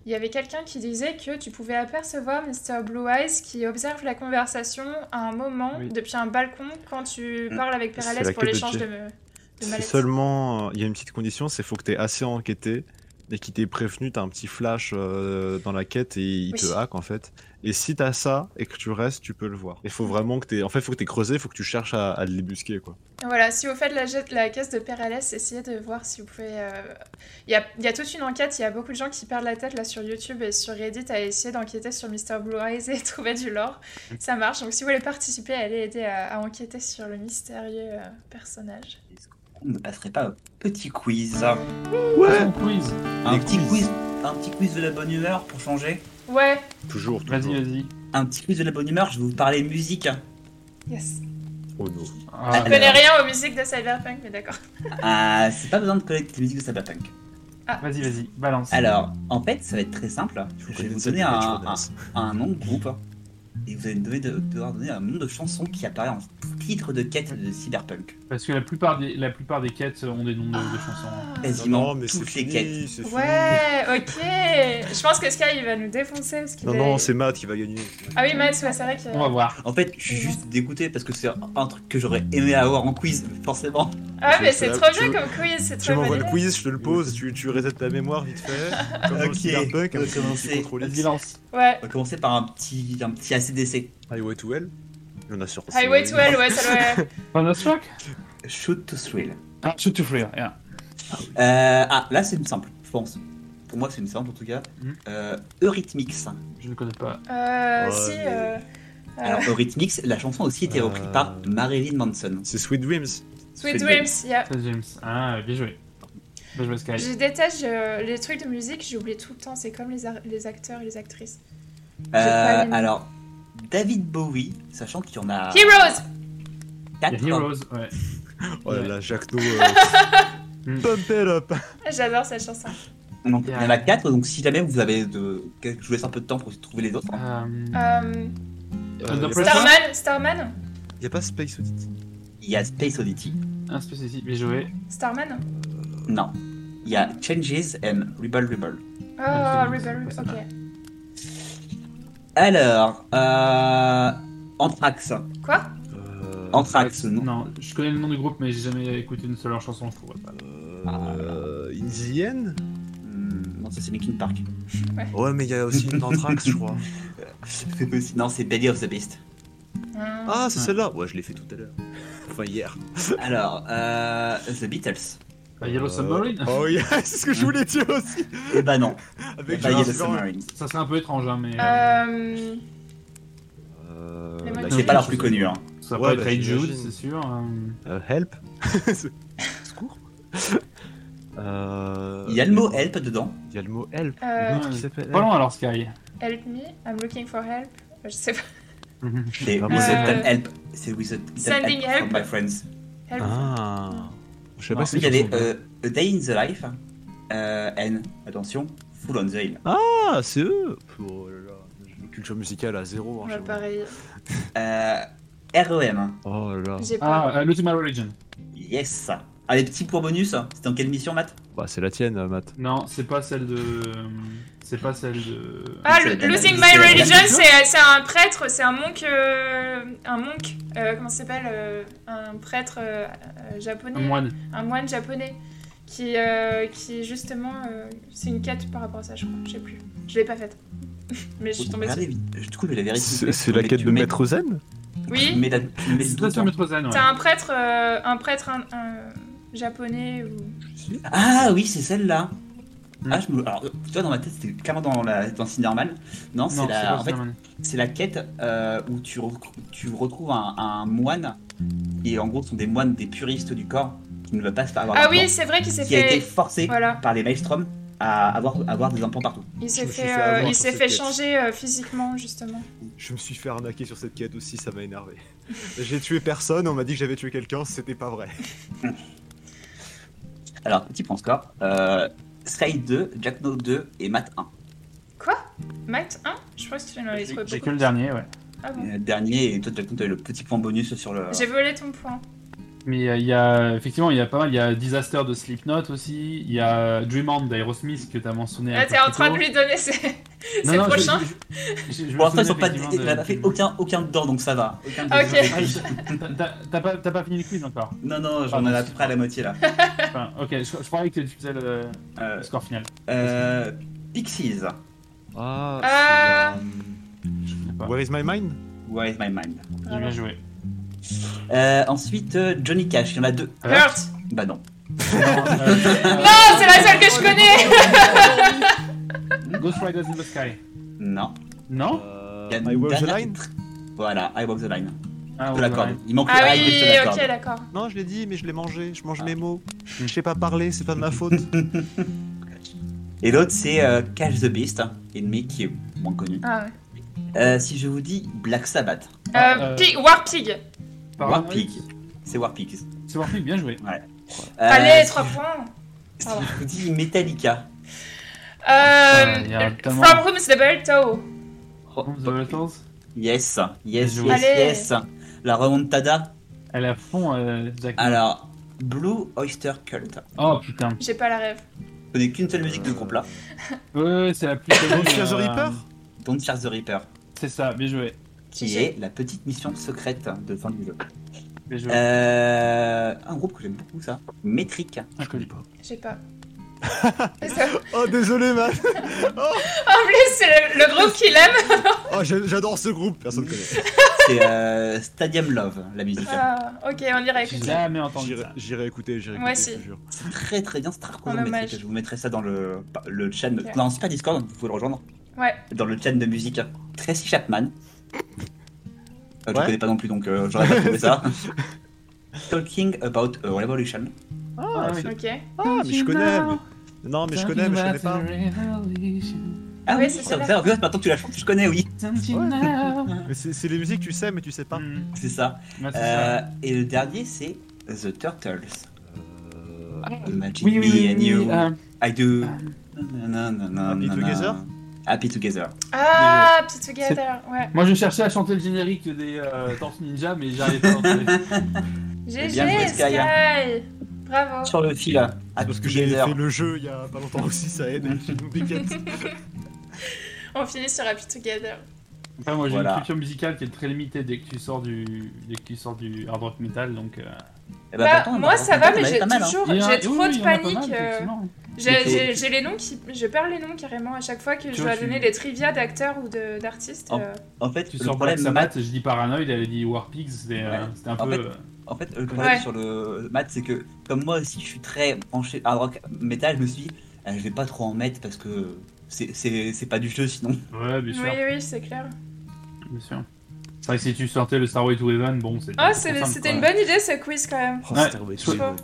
Il y avait quelqu'un qui disait que tu pouvais apercevoir Mr. Blue Eyes qui observe la conversation à un moment Oui. depuis un balcon quand tu Mm. parles avec Perales pour de l'échange de, de mallettes. seulement. Il y a une petite condition, c'est faut que tu aies assez enquêté et qui t'est prévenu, t'as un petit flash euh, dans la quête et il Oui. te hack en fait. Et si t'as ça et que tu restes, tu peux le voir. Il faut vraiment que t'aies. En fait, faut que t'aies creusé, il faut que tu cherches à, à le débusquer quoi. Voilà, si vous faites la, la caisse de Père Alès, essayez de voir si vous pouvez. euh, Il y, a, il y a toute une enquête, il y a beaucoup de gens qui perdent la tête là sur YouTube et sur Reddit à essayer d'enquêter sur Mr. Blue Eyes et trouver du lore. Ça marche, donc si vous voulez participer, allez aider à, à enquêter sur le mystérieux euh, personnage. On ne passerait pas un petit quiz. Ouais. quiz. Un petit quiz. quiz. Un petit quiz de la bonne humeur pour changer. Ouais, Toujours, toujours. Vas-y, vas-y. Un petit quiz de la bonne humeur, je vais vous parler musique. yes. Oh non. Ah, Je Alors. connais rien aux musiques de Cyberpunk, mais d'accord. Ah, c'est pas besoin de connaître les musiques de Cyberpunk. Vas-y, vas-y, balance. Alors, en fait, ça va être très simple. Je vais vous donner un, un nom de groupe. Et vous allez me donner de- devoir donner un nom de chanson qui apparaît en titre de quête de Cyberpunk. Parce que la plupart des, la plupart des quêtes ont des noms de, de chansons. Ah. Quasiment Non, mais c'est toutes les fini, quêtes. Ouais, ok. Je pense que Sky il va nous défoncer parce Non, est- non, c'est Matt qui va gagner. Ah oui, Matt, ouais, c'est vrai que. On va voir. En fait, je suis juste dégoûté parce que c'est un truc que j'aurais aimé avoir en quiz, forcément. Ah, mais Tu- c'est trop bien comme quiz, c'est Tu trop m'envoies le quiz, je te le pose, tu, tu resets ta mémoire vite fait. Comme Ok, Cyberpunk, on un va commencer. Ouais. On va commencer par un petit, un petit ACDC. Highway to Hell Il y en a sur Highway to Hell, ouais, ça doit. Thunderstruck Shoot to Thrill. Ah, Shoot to Free, yeah. Euh, ah, là, c'est une simple, je pense. Pour moi, c'est une simple en tout cas. Mhm. Euh, Eurythmics. Je ne connais pas. Euh, Ouais, si. Euh... Alors, Eurythmics, la chanson a aussi été reprise Euh. par Marilyn Manson. C'est Sweet Dreams. Sweet Sweet Dreams, yeah. Ça, James. Ah, bien joué. Bien joué, Sky. Je déteste je- les trucs de musique, j'oublie tout le temps, c'est comme les, les acteurs et les actrices. Euh, alors, David Bowie, sachant qu'il y en a Heroes Il y a 4. Heroes, ouais. Oh là là, Jacques No. euh, Mm. Pump it up J'adore cette chanson. Donc, il y en a 4, donc si jamais vous avez de. Je vous laisse un peu de temps pour trouver les autres. Euh, Euh, Euh, Starman Starman? Y a pas Space Oddity Il y a Space Oddity. un spécifique, bien joué. Starman? Non. Il y a Changes and Rebel Rebel. Oh, Ah, Rebel, c'est ok. Alors, euh. Anthrax. Quoi? Euh, Anthrax, non. Non, je connais le nom du groupe, mais j'ai jamais écouté une seule de leurs chansons, je trouve pas. euh, In the End Hmm, non, ça c'est Linkin Park. Ouais, mais il y a aussi une d'Anthrax, je crois. C'est possible. Non, c'est Belly of the Beast. Hmm. Ah, c'est Ouais. celle-là Ouais, je l'ai fait tout à l'heure. Enfin, hier. Alors, euh. The Beatles. Bah, Yellow Submarine Oh, yeah, c'est ce que je voulais dire aussi Eh bah non. Avec Bah, Gérard Yellow. Submarines. Ça serait un peu étrange, hein, mais. euh, Euh, Euh, mecs- C'est pas leur plus connu, hein. ça ouais, peut bah, être Jude, c'est sûr. euh, Euh, help Secours euh... Il y a le mot help dedans. Il y a le mot help. euh, qui s'appelle Pas loin alors, Sky. Help me, I'm looking for help. Je sais pas. C'est c'est- Little Help. C'est Little Sending help. my friends. Help. Ah Je sais pas Non, si Ensuite, il y avait euh, A Day in the Life. Euh, and, attention, Full on the Hill. Ah, c'est eux Oh là là, culture musicale à zéro. hein, Ouais, pareil. Euh, REM. Oh là là. Pas. Ah, euh, Ultimate Religion. Yes. Allez, petit point bonus. C'était en quelle mission, Matt? Bah, c'est la tienne, euh, Matt. Non, c'est pas celle de. C'est pas celle de. Ah, c'est le- Losing c'est My Religion, c'est c'est un prêtre, c'est un monk, euh, un monk, euh, comment ça s'appelle, euh, un prêtre euh, euh, japonais, Un moine. un moine japonais, qui, euh, qui justement, euh, c'est une quête par rapport à ça, je crois, je sais plus, je l'ai pas faite, mais je suis tombée Regardez, dessus. vite. Du coup, je vais la vérifier. C'est c'est la quête de Maître Zen? Oui, mets la- tu mets le C'est hein. Metro Zen, ouais. c'est un prêtre, euh, un prêtre un- un japonais ou. Ah oui, c'est celle-là. Hmm. Ah, je me... Alors, tu vois, dans ma tête, c'était clairement dans, la... dans Cinnamon. Non, c'est Non, c'est la... en fait, c'est la quête euh, où tu, re- tu retrouves un, un moine. Et en gros, ce sont des moines, des puristes du corps, qui ne veulent pas se faire avoir Ah oui, c'est vrai qu'il s'est Qui a été forcé voilà, par les Maelstrom à avoir, à avoir des implants partout. il s'est fait, fait euh, il s'est fait quête. changer euh, physiquement justement. Je me suis fait arnaquer sur cette quête aussi, ça m'a énervé. J'ai tué personne, on m'a dit que j'avais tué quelqu'un, c'était pas vrai. Alors, petit point score. Euh, Sky 2, Jack No 2 et Matt 1. Quoi? Matt 1 Je pense que tu en avais trouvé J'ai que le dernier, ouais. Ah bon? Euh, Dernier, et toi, Jack No, tu as le petit point bonus sur le. J'ai volé ton point. Mais euh, il y a effectivement il y a pas mal, il y a Disaster de Slipknot aussi, il y a Dream On d'Aerosmith que tu as mentionné. peu t'es en train de lui donner ses. Non, c'est non, le je- prochain je- je- je me Pour l'instant, ils pas. de- fait aucun, aucun dedans, donc ça va. Aucun Ok. Ah, je- t'as- pas, t'as pas fini le quiz encore? Non, non, j'en ai à peu près à la moitié là. Enfin, ok, je, je croyais que tu faisais le, Euh, le score final. Euh, Pixies. Ah, Ah. euh. Where is my mind? Where is my mind? J'ai bien joué. Euh, Ensuite, euh, Johnny Cash. Il y en a deux. Hurt. Bah non. Non, Non, c'est la seule que je connais. Euh, Ghost Riders in the Sky. Non. Non Euh, Il y a une I Walk the dernière Line qui Voilà, I Walk the Line. Ah, Je te ouais, l'accorde. ouais. Il manque Ah le I, mais je te oui, l'accorde. ok, d'accord. Non, je l'ai dit, mais je l'ai mangé. Je mange mes mots. Je sais pas parler, c'est pas de ma faute. Et l'autre, c'est euh, Cash the Beast, ennemi qui est moins connu. Ah ouais. Euh, si je vous dis Black Sabbath, Ah, Euh, euh, Pig, War Pig. C'est Warpig. C'est Warpig, bien joué. Euh, Allez, si 3 je- points. Si je vous dis Metallica. Euh, From Double Toe. Oh, From the Battles. yes, yes, yes. Allez. yes. La remontada. Elle est à fond, euh. Alors, Blue Oyster Cult. Oh putain. J'ai pas la rêve. Je connais qu'une seule musique de ce groupe-là. Ouais, ouais, c'est la plus connue. Don't Fear the euh, Reaper Don't Fear the Reaper. C'est ça, bien joué. Qui est la petite mission secrète de fin du jeu. Bien joué. Euh, un groupe que j'aime beaucoup, ça. Métrique. Je connais pas. J'ai pas. Ça- Oh, désolé, man. En plus, c'est le, le groupe qui l'aime. Oh, j'ai- j'adore ce groupe. Personne connaît. C'est euh, Stadium Love, la musique. Ah, ok, on ira J'ai écouter. jamais entendu J'irai ça. j'irai écouter, j'irai Moi écouter, jure. C'est très très bien, c'est très. Métrique. Je vous mettrai ça dans le, le chat. Non, c'est pas Discord, vous pouvez le rejoindre. Ouais. Dans le chat de musique. Tracy Chapman. Euh, Je Ouais. connais pas non plus, donc euh, j'aurais pas trouvé ça. Talking about a revolution. Ah, oui. c'est- Ok. ah, mais je connais. mais- Non, mais je connais, mais je connais pas. Ah Ouais, oui, c'est ça, ça, maintenant que tu la chantes, je connais, oui. Mais c'est c'est les musiques, tu sais, mais tu sais pas. Hmm. C'est ça. Ouais, Euh, ça. et le dernier, c'est The Turtles. Euh, Imagine Oui, oui, me oui, and oui, you. euh, I do. Happy Together? Happy Together. Ah, Happy Together. Ouais. Moi je cherchais à chanter le générique des euh, Tortues Ninja, mais j'arrivais pas à chanter. GG, Bien joué, Sky. Bravo. Sur le fil, Happy Parce que j'ai fait le jeu il y a pas longtemps aussi, ça aide. On finit sur Happy Together. Enfin, moi j'ai Voilà. une culture musicale qui est très limitée dès que tu sors du, dès que tu sors du hard rock metal, donc. euh, Eh ben, Bah, pourtant, moi ça va, mais j'ai hein. toujours, j'ai trop oui, de panique. euh. J'ai les noms qui, je perds les noms carrément à chaque fois que je dois donner les trivia d'acteurs ou d'artistes. Euh, En fait, Tu le sors Black problème, Matt, Sabbath, je dis Paranoid, elle dit War Pigs, c'était euh, Ouais. un En peu. fait, euh, en fait, le problème Ouais. sur le Matt, c'est que comme moi aussi, je suis très branché hard rock metal, je me suis dit, euh, je vais pas trop en mettre parce que c'est- c'est c'est pas du jeu sinon. Ouais, bien sûr. Oui, oui, c'est clair. Bien sûr. C'est vrai que si tu sortais le Starway to Heaven, bon, c'était. Ah, c'est- simple, c'était quoi. une bonne idée ce quiz quand même. Oh, Ouais. Starway to. Heaven.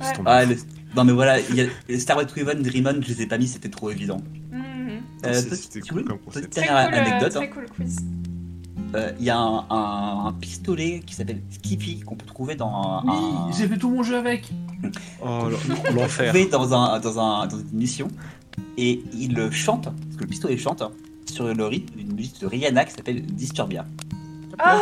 Ouais. Ah, le- Non mais voilà, il y a le Starway to Heaven, Dreamon, je les ai pas mis, c'était trop évident. Euh, petite- c'était cool comme concept. petite Très dernière cool, euh, anecdote. très cool quiz. Euh, Il y a un, un- un pistolet qui s'appelle Skippy qu'on peut trouver dans un, Oui, un- j'ai fait tout mon jeu avec. Oh, l'enfer. trouvé dans, un, dans, un, dans une mission et il chante, parce que le pistolet chante, sur le rythme d'une musique de Rihanna qui s'appelle Disturbia. Ah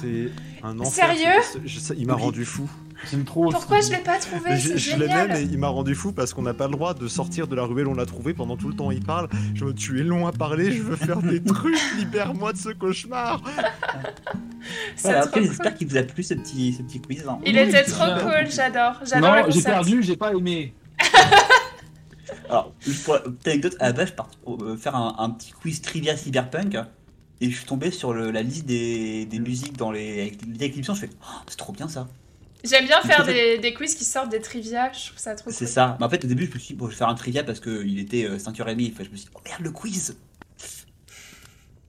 C'est un enfer. Sérieux ce- je sais, Il m'a Oui. rendu fou. J'aime trop. Pourquoi je l'ai pas trouvé Mais Je, je l'aime génial. et il m'a rendu fou parce qu'on n'a pas le droit de sortir de la ruelle où on l'a trouvé pendant tout le temps il parle. Je me tu es long à parler, je veux faire des trucs, libère-moi de ce cauchemar. C'est Voilà, cool. j'espère qu'il vous a plu ce petit, ce petit quiz. hein. Il Oui, était trop bien. cool, j'adore. Non, j'ai perdu, j'ai pas aimé. Alors, pour anecdote, à la base, je pour euh, faire un, un petit quiz trivia cyberpunk et je suis tombé sur le- la liste des, des musiques dans les, les descriptions. Je fais, Oh, c'est trop bien ça. J'aime bien faire des, des quiz qui sortent des trivia, je trouve ça trop C'est cool. ça. Mais en fait, au début, je me suis dit, bon, je vais faire un trivia parce qu'il était euh, 5h30. Enfin, je me suis dit, oh merde, le quiz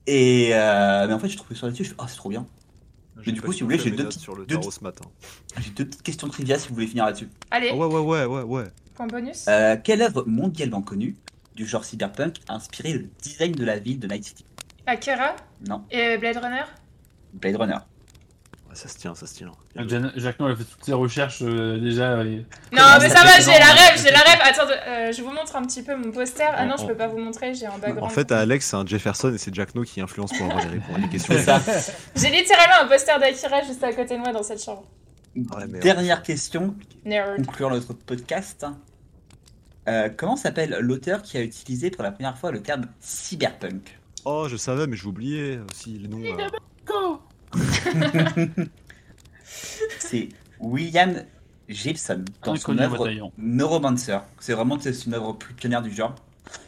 Et euh, mais en fait, je trouvais sur là-dessus, je fais, oh, c'est trop bien. J'ai du coup, si vous voulez, j'ai deux notes petits- sur le deux tarot petits- ce matin. J'ai deux petites questions trivia si vous voulez finir là-dessus. Allez, ouais, ouais, ouais, ouais, ouais. point bonus. Euh, quelle œuvre mondialement connue du genre cyberpunk a inspiré le design de la ville de Night City? Akira? Non, et Blade Runner? Blade Runner. Ça se tient, ça se tient. Jan- Jacques Noël a fait toutes ses recherches euh, déjà. et- Non, mais ça ça va, j'ai la rêve, j'ai la rêve. Attends, euh, je vous montre un petit peu mon poster. Ah non, je peux pas vous montrer, j'ai un background. En fait, Alex, c'est un Jefferson et c'est Jack No qui influence pour avoir les réponses à les questions. J'ai littéralement un poster d'Akira juste à côté de moi dans cette chambre. Ouais, merde. Dernière question, Nerd. conclure notre podcast. Euh, comment s'appelle l'auteur qui a utilisé pour la première fois le terme cyberpunk? Oh, je savais, mais oublié aussi les noms. C'est William Gibson dans son Inconnu œuvre bataillon. Neuromancer. C'est vraiment c'est une œuvre plus pionnière du genre.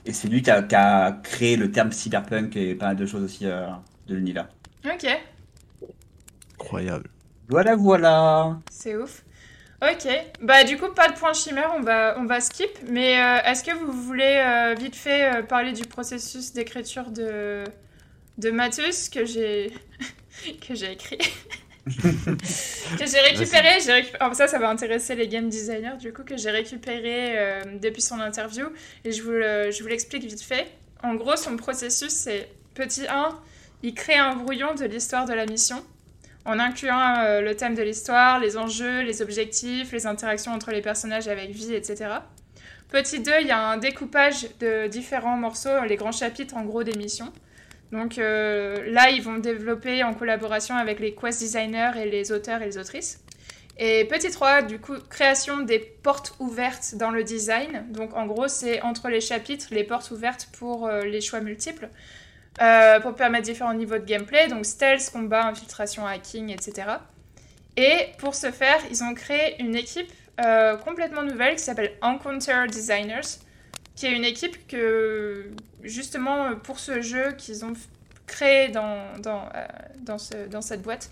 Et c'est lui qui a, qui a créé le terme cyberpunk et pas mal de choses aussi euh, de l'univers. Ok, Incroyable. Voilà, voilà. c'est ouf. Ok, bah du coup, pas de point chimère, on va, on va skip. Mais euh, est-ce que vous voulez euh, vite fait euh, parler du processus d'écriture de, de Mathus que j'ai que j'ai écrit que j'ai récupéré, j'ai récup- oh, ça ça va intéresser les game designers du coup que j'ai récupéré euh, depuis son interview et je vous le- je vous l'explique vite fait. En gros, son processus c'est petit 1, il crée un brouillon de l'histoire de la mission en incluant euh, le thème de l'histoire, les enjeux, les objectifs, les interactions entre les personnages avec vie, etc. Petit 2, il y a un découpage de différents morceaux, les grands chapitres en gros des missions. Donc euh, là, ils vont développer en collaboration avec les quest designers et les auteurs et les autrices. Et petit 3, du coup, création des portes ouvertes dans le design. Donc en gros, c'est entre les chapitres, les portes ouvertes pour euh, les choix multiples, euh, pour permettre différents niveaux de gameplay, donc stealth, combat, infiltration, hacking, etc. Et pour ce faire, ils ont créé une équipe complètement nouvelle qui s'appelle Encounter Designers, qui est une équipe que, justement, pour ce jeu qu'ils ont créé dans, dans, euh, dans, ce- dans cette boîte,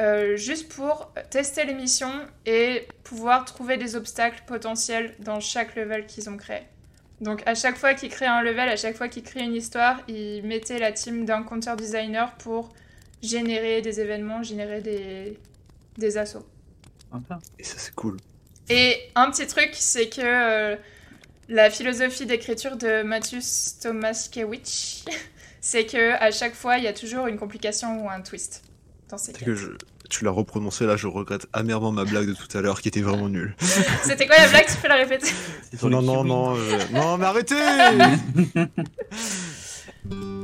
euh, juste pour tester les missions et pouvoir trouver des obstacles potentiels dans chaque level qu'ils ont créé. Donc à chaque fois qu'ils créaient un level, à chaque fois qu'ils créaient une histoire, ils mettaient la team d'un counter designer pour générer des événements, générer des, des assauts. Et ça, c'est cool. Et un petit truc, c'est que euh, la philosophie d'écriture de Mathius Tomaszkiewicz, c'est que à chaque fois, il y a toujours une complication ou un twist dans ces que je... Tu l'as reprononcé là, je regrette amèrement ma blague de tout à l'heure qui était vraiment nulle. C'était quoi la blague? Tu peux la répéter Non, non, non, euh, non, mais arrêtez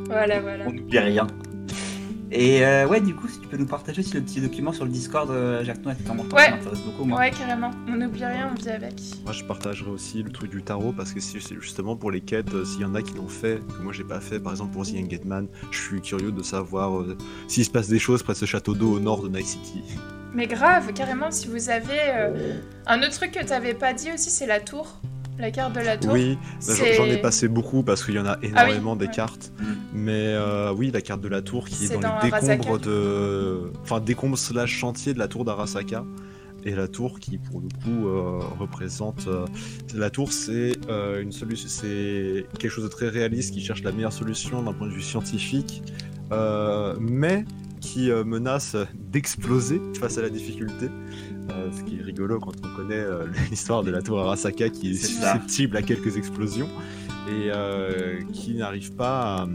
Voilà, voilà. On n'oublie rien. Et euh, ouais, du coup, si tu peux nous partager aussi le petit document sur le Discord, euh, Jacques Noël, c'est vraiment Ouais. ça m'intéresse beaucoup, moi. Ouais, carrément. On n'oublie rien, on vit avec. Moi, je partagerai aussi le truc du tarot parce que c'est c'est justement pour les quêtes, euh, s'il y en a qui l'ont fait, que moi j'ai pas fait, par exemple pour The Young Man, je suis curieux de savoir euh, s'il se passe des choses près de ce château d'eau au nord de Night City. Mais grave, carrément, si vous avez... euh, Un autre truc que t'avais pas dit aussi, c'est la tour. La carte de la tour. Oui, bah, j'en- ai passé beaucoup parce qu'il y en a énormément des ouais. cartes. Mm. Mais euh, oui, la carte de la tour qui est, dans, dans les décombres de. Enfin, décombres slash chantier de la tour d'Arasaka. Et la tour qui, pour le coup, euh, représente. euh, la tour, c'est une solution. C'est quelque chose de très réaliste qui cherche la meilleure solution d'un point de vue scientifique. mais qui menace d'exploser face à la difficulté. Euh, ce qui est rigolo quand on connaît euh, l'histoire de la tour Arasaka qui est, ça. susceptible à quelques explosions et euh, qui n'arrive pas à,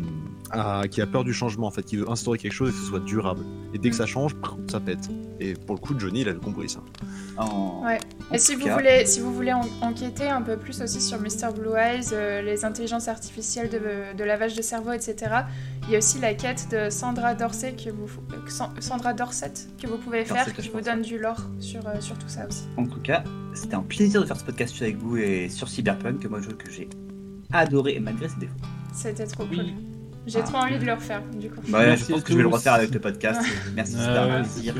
à- qui a peur du changement en fait, qui veut instaurer quelque chose et que ce soit durable. Et dès que ça change, ça pète. Et pour le coup, Johnny, il avait compris ça. En- Ouais. en Et si vous, cas, voulez, si vous voulez en- enquêter un peu plus aussi sur Mr. Blue Eyes, euh, les intelligences artificielles de, de lavage de cerveau, etc., il y a aussi la quête de Sandra Dorset que vous, euh, que San- Sandra Dorset que vous pouvez faire, qui je vous donne du lore sur, euh, sur tout ça aussi. En tout cas, c'était un plaisir de faire ce podcast avec vous et sur Cyberpunk, moi, un jeu que j'ai adoré malgré ses défauts. C'était trop Oui. cool. J'ai Ah. trop envie de le refaire, du coup. Ouais, Merci je pense que je vais le refaire avec le podcast. Merci, c'était Euh, un plaisir.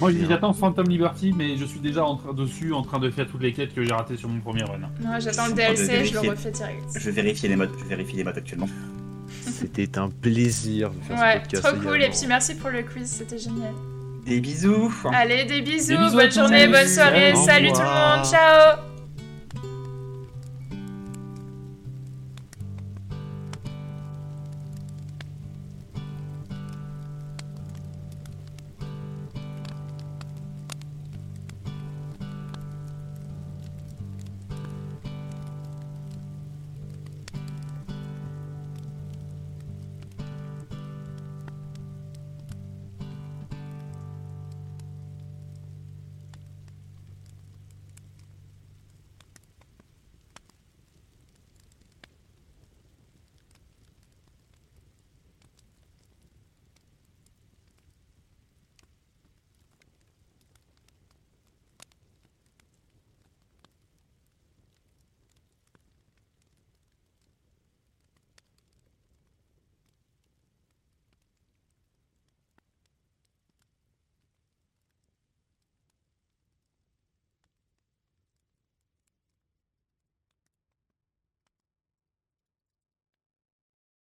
Moi j'attends Phantom Liberty, mais je suis déjà en train dessus en train de faire toutes les quêtes que j'ai ratées sur mon premier run. Non, j'attends le Je DLC, je le refais direct. Je vérifie les modes, je vérifie les modes actuellement. C'était un plaisir de faire Ouais, ce podcast. trop cool. Et puis merci pour le quiz, c'était génial. Des bisous Allez, des bisous, Des bisous à bonne journée, bonne soirée, salut tout le monde, ciao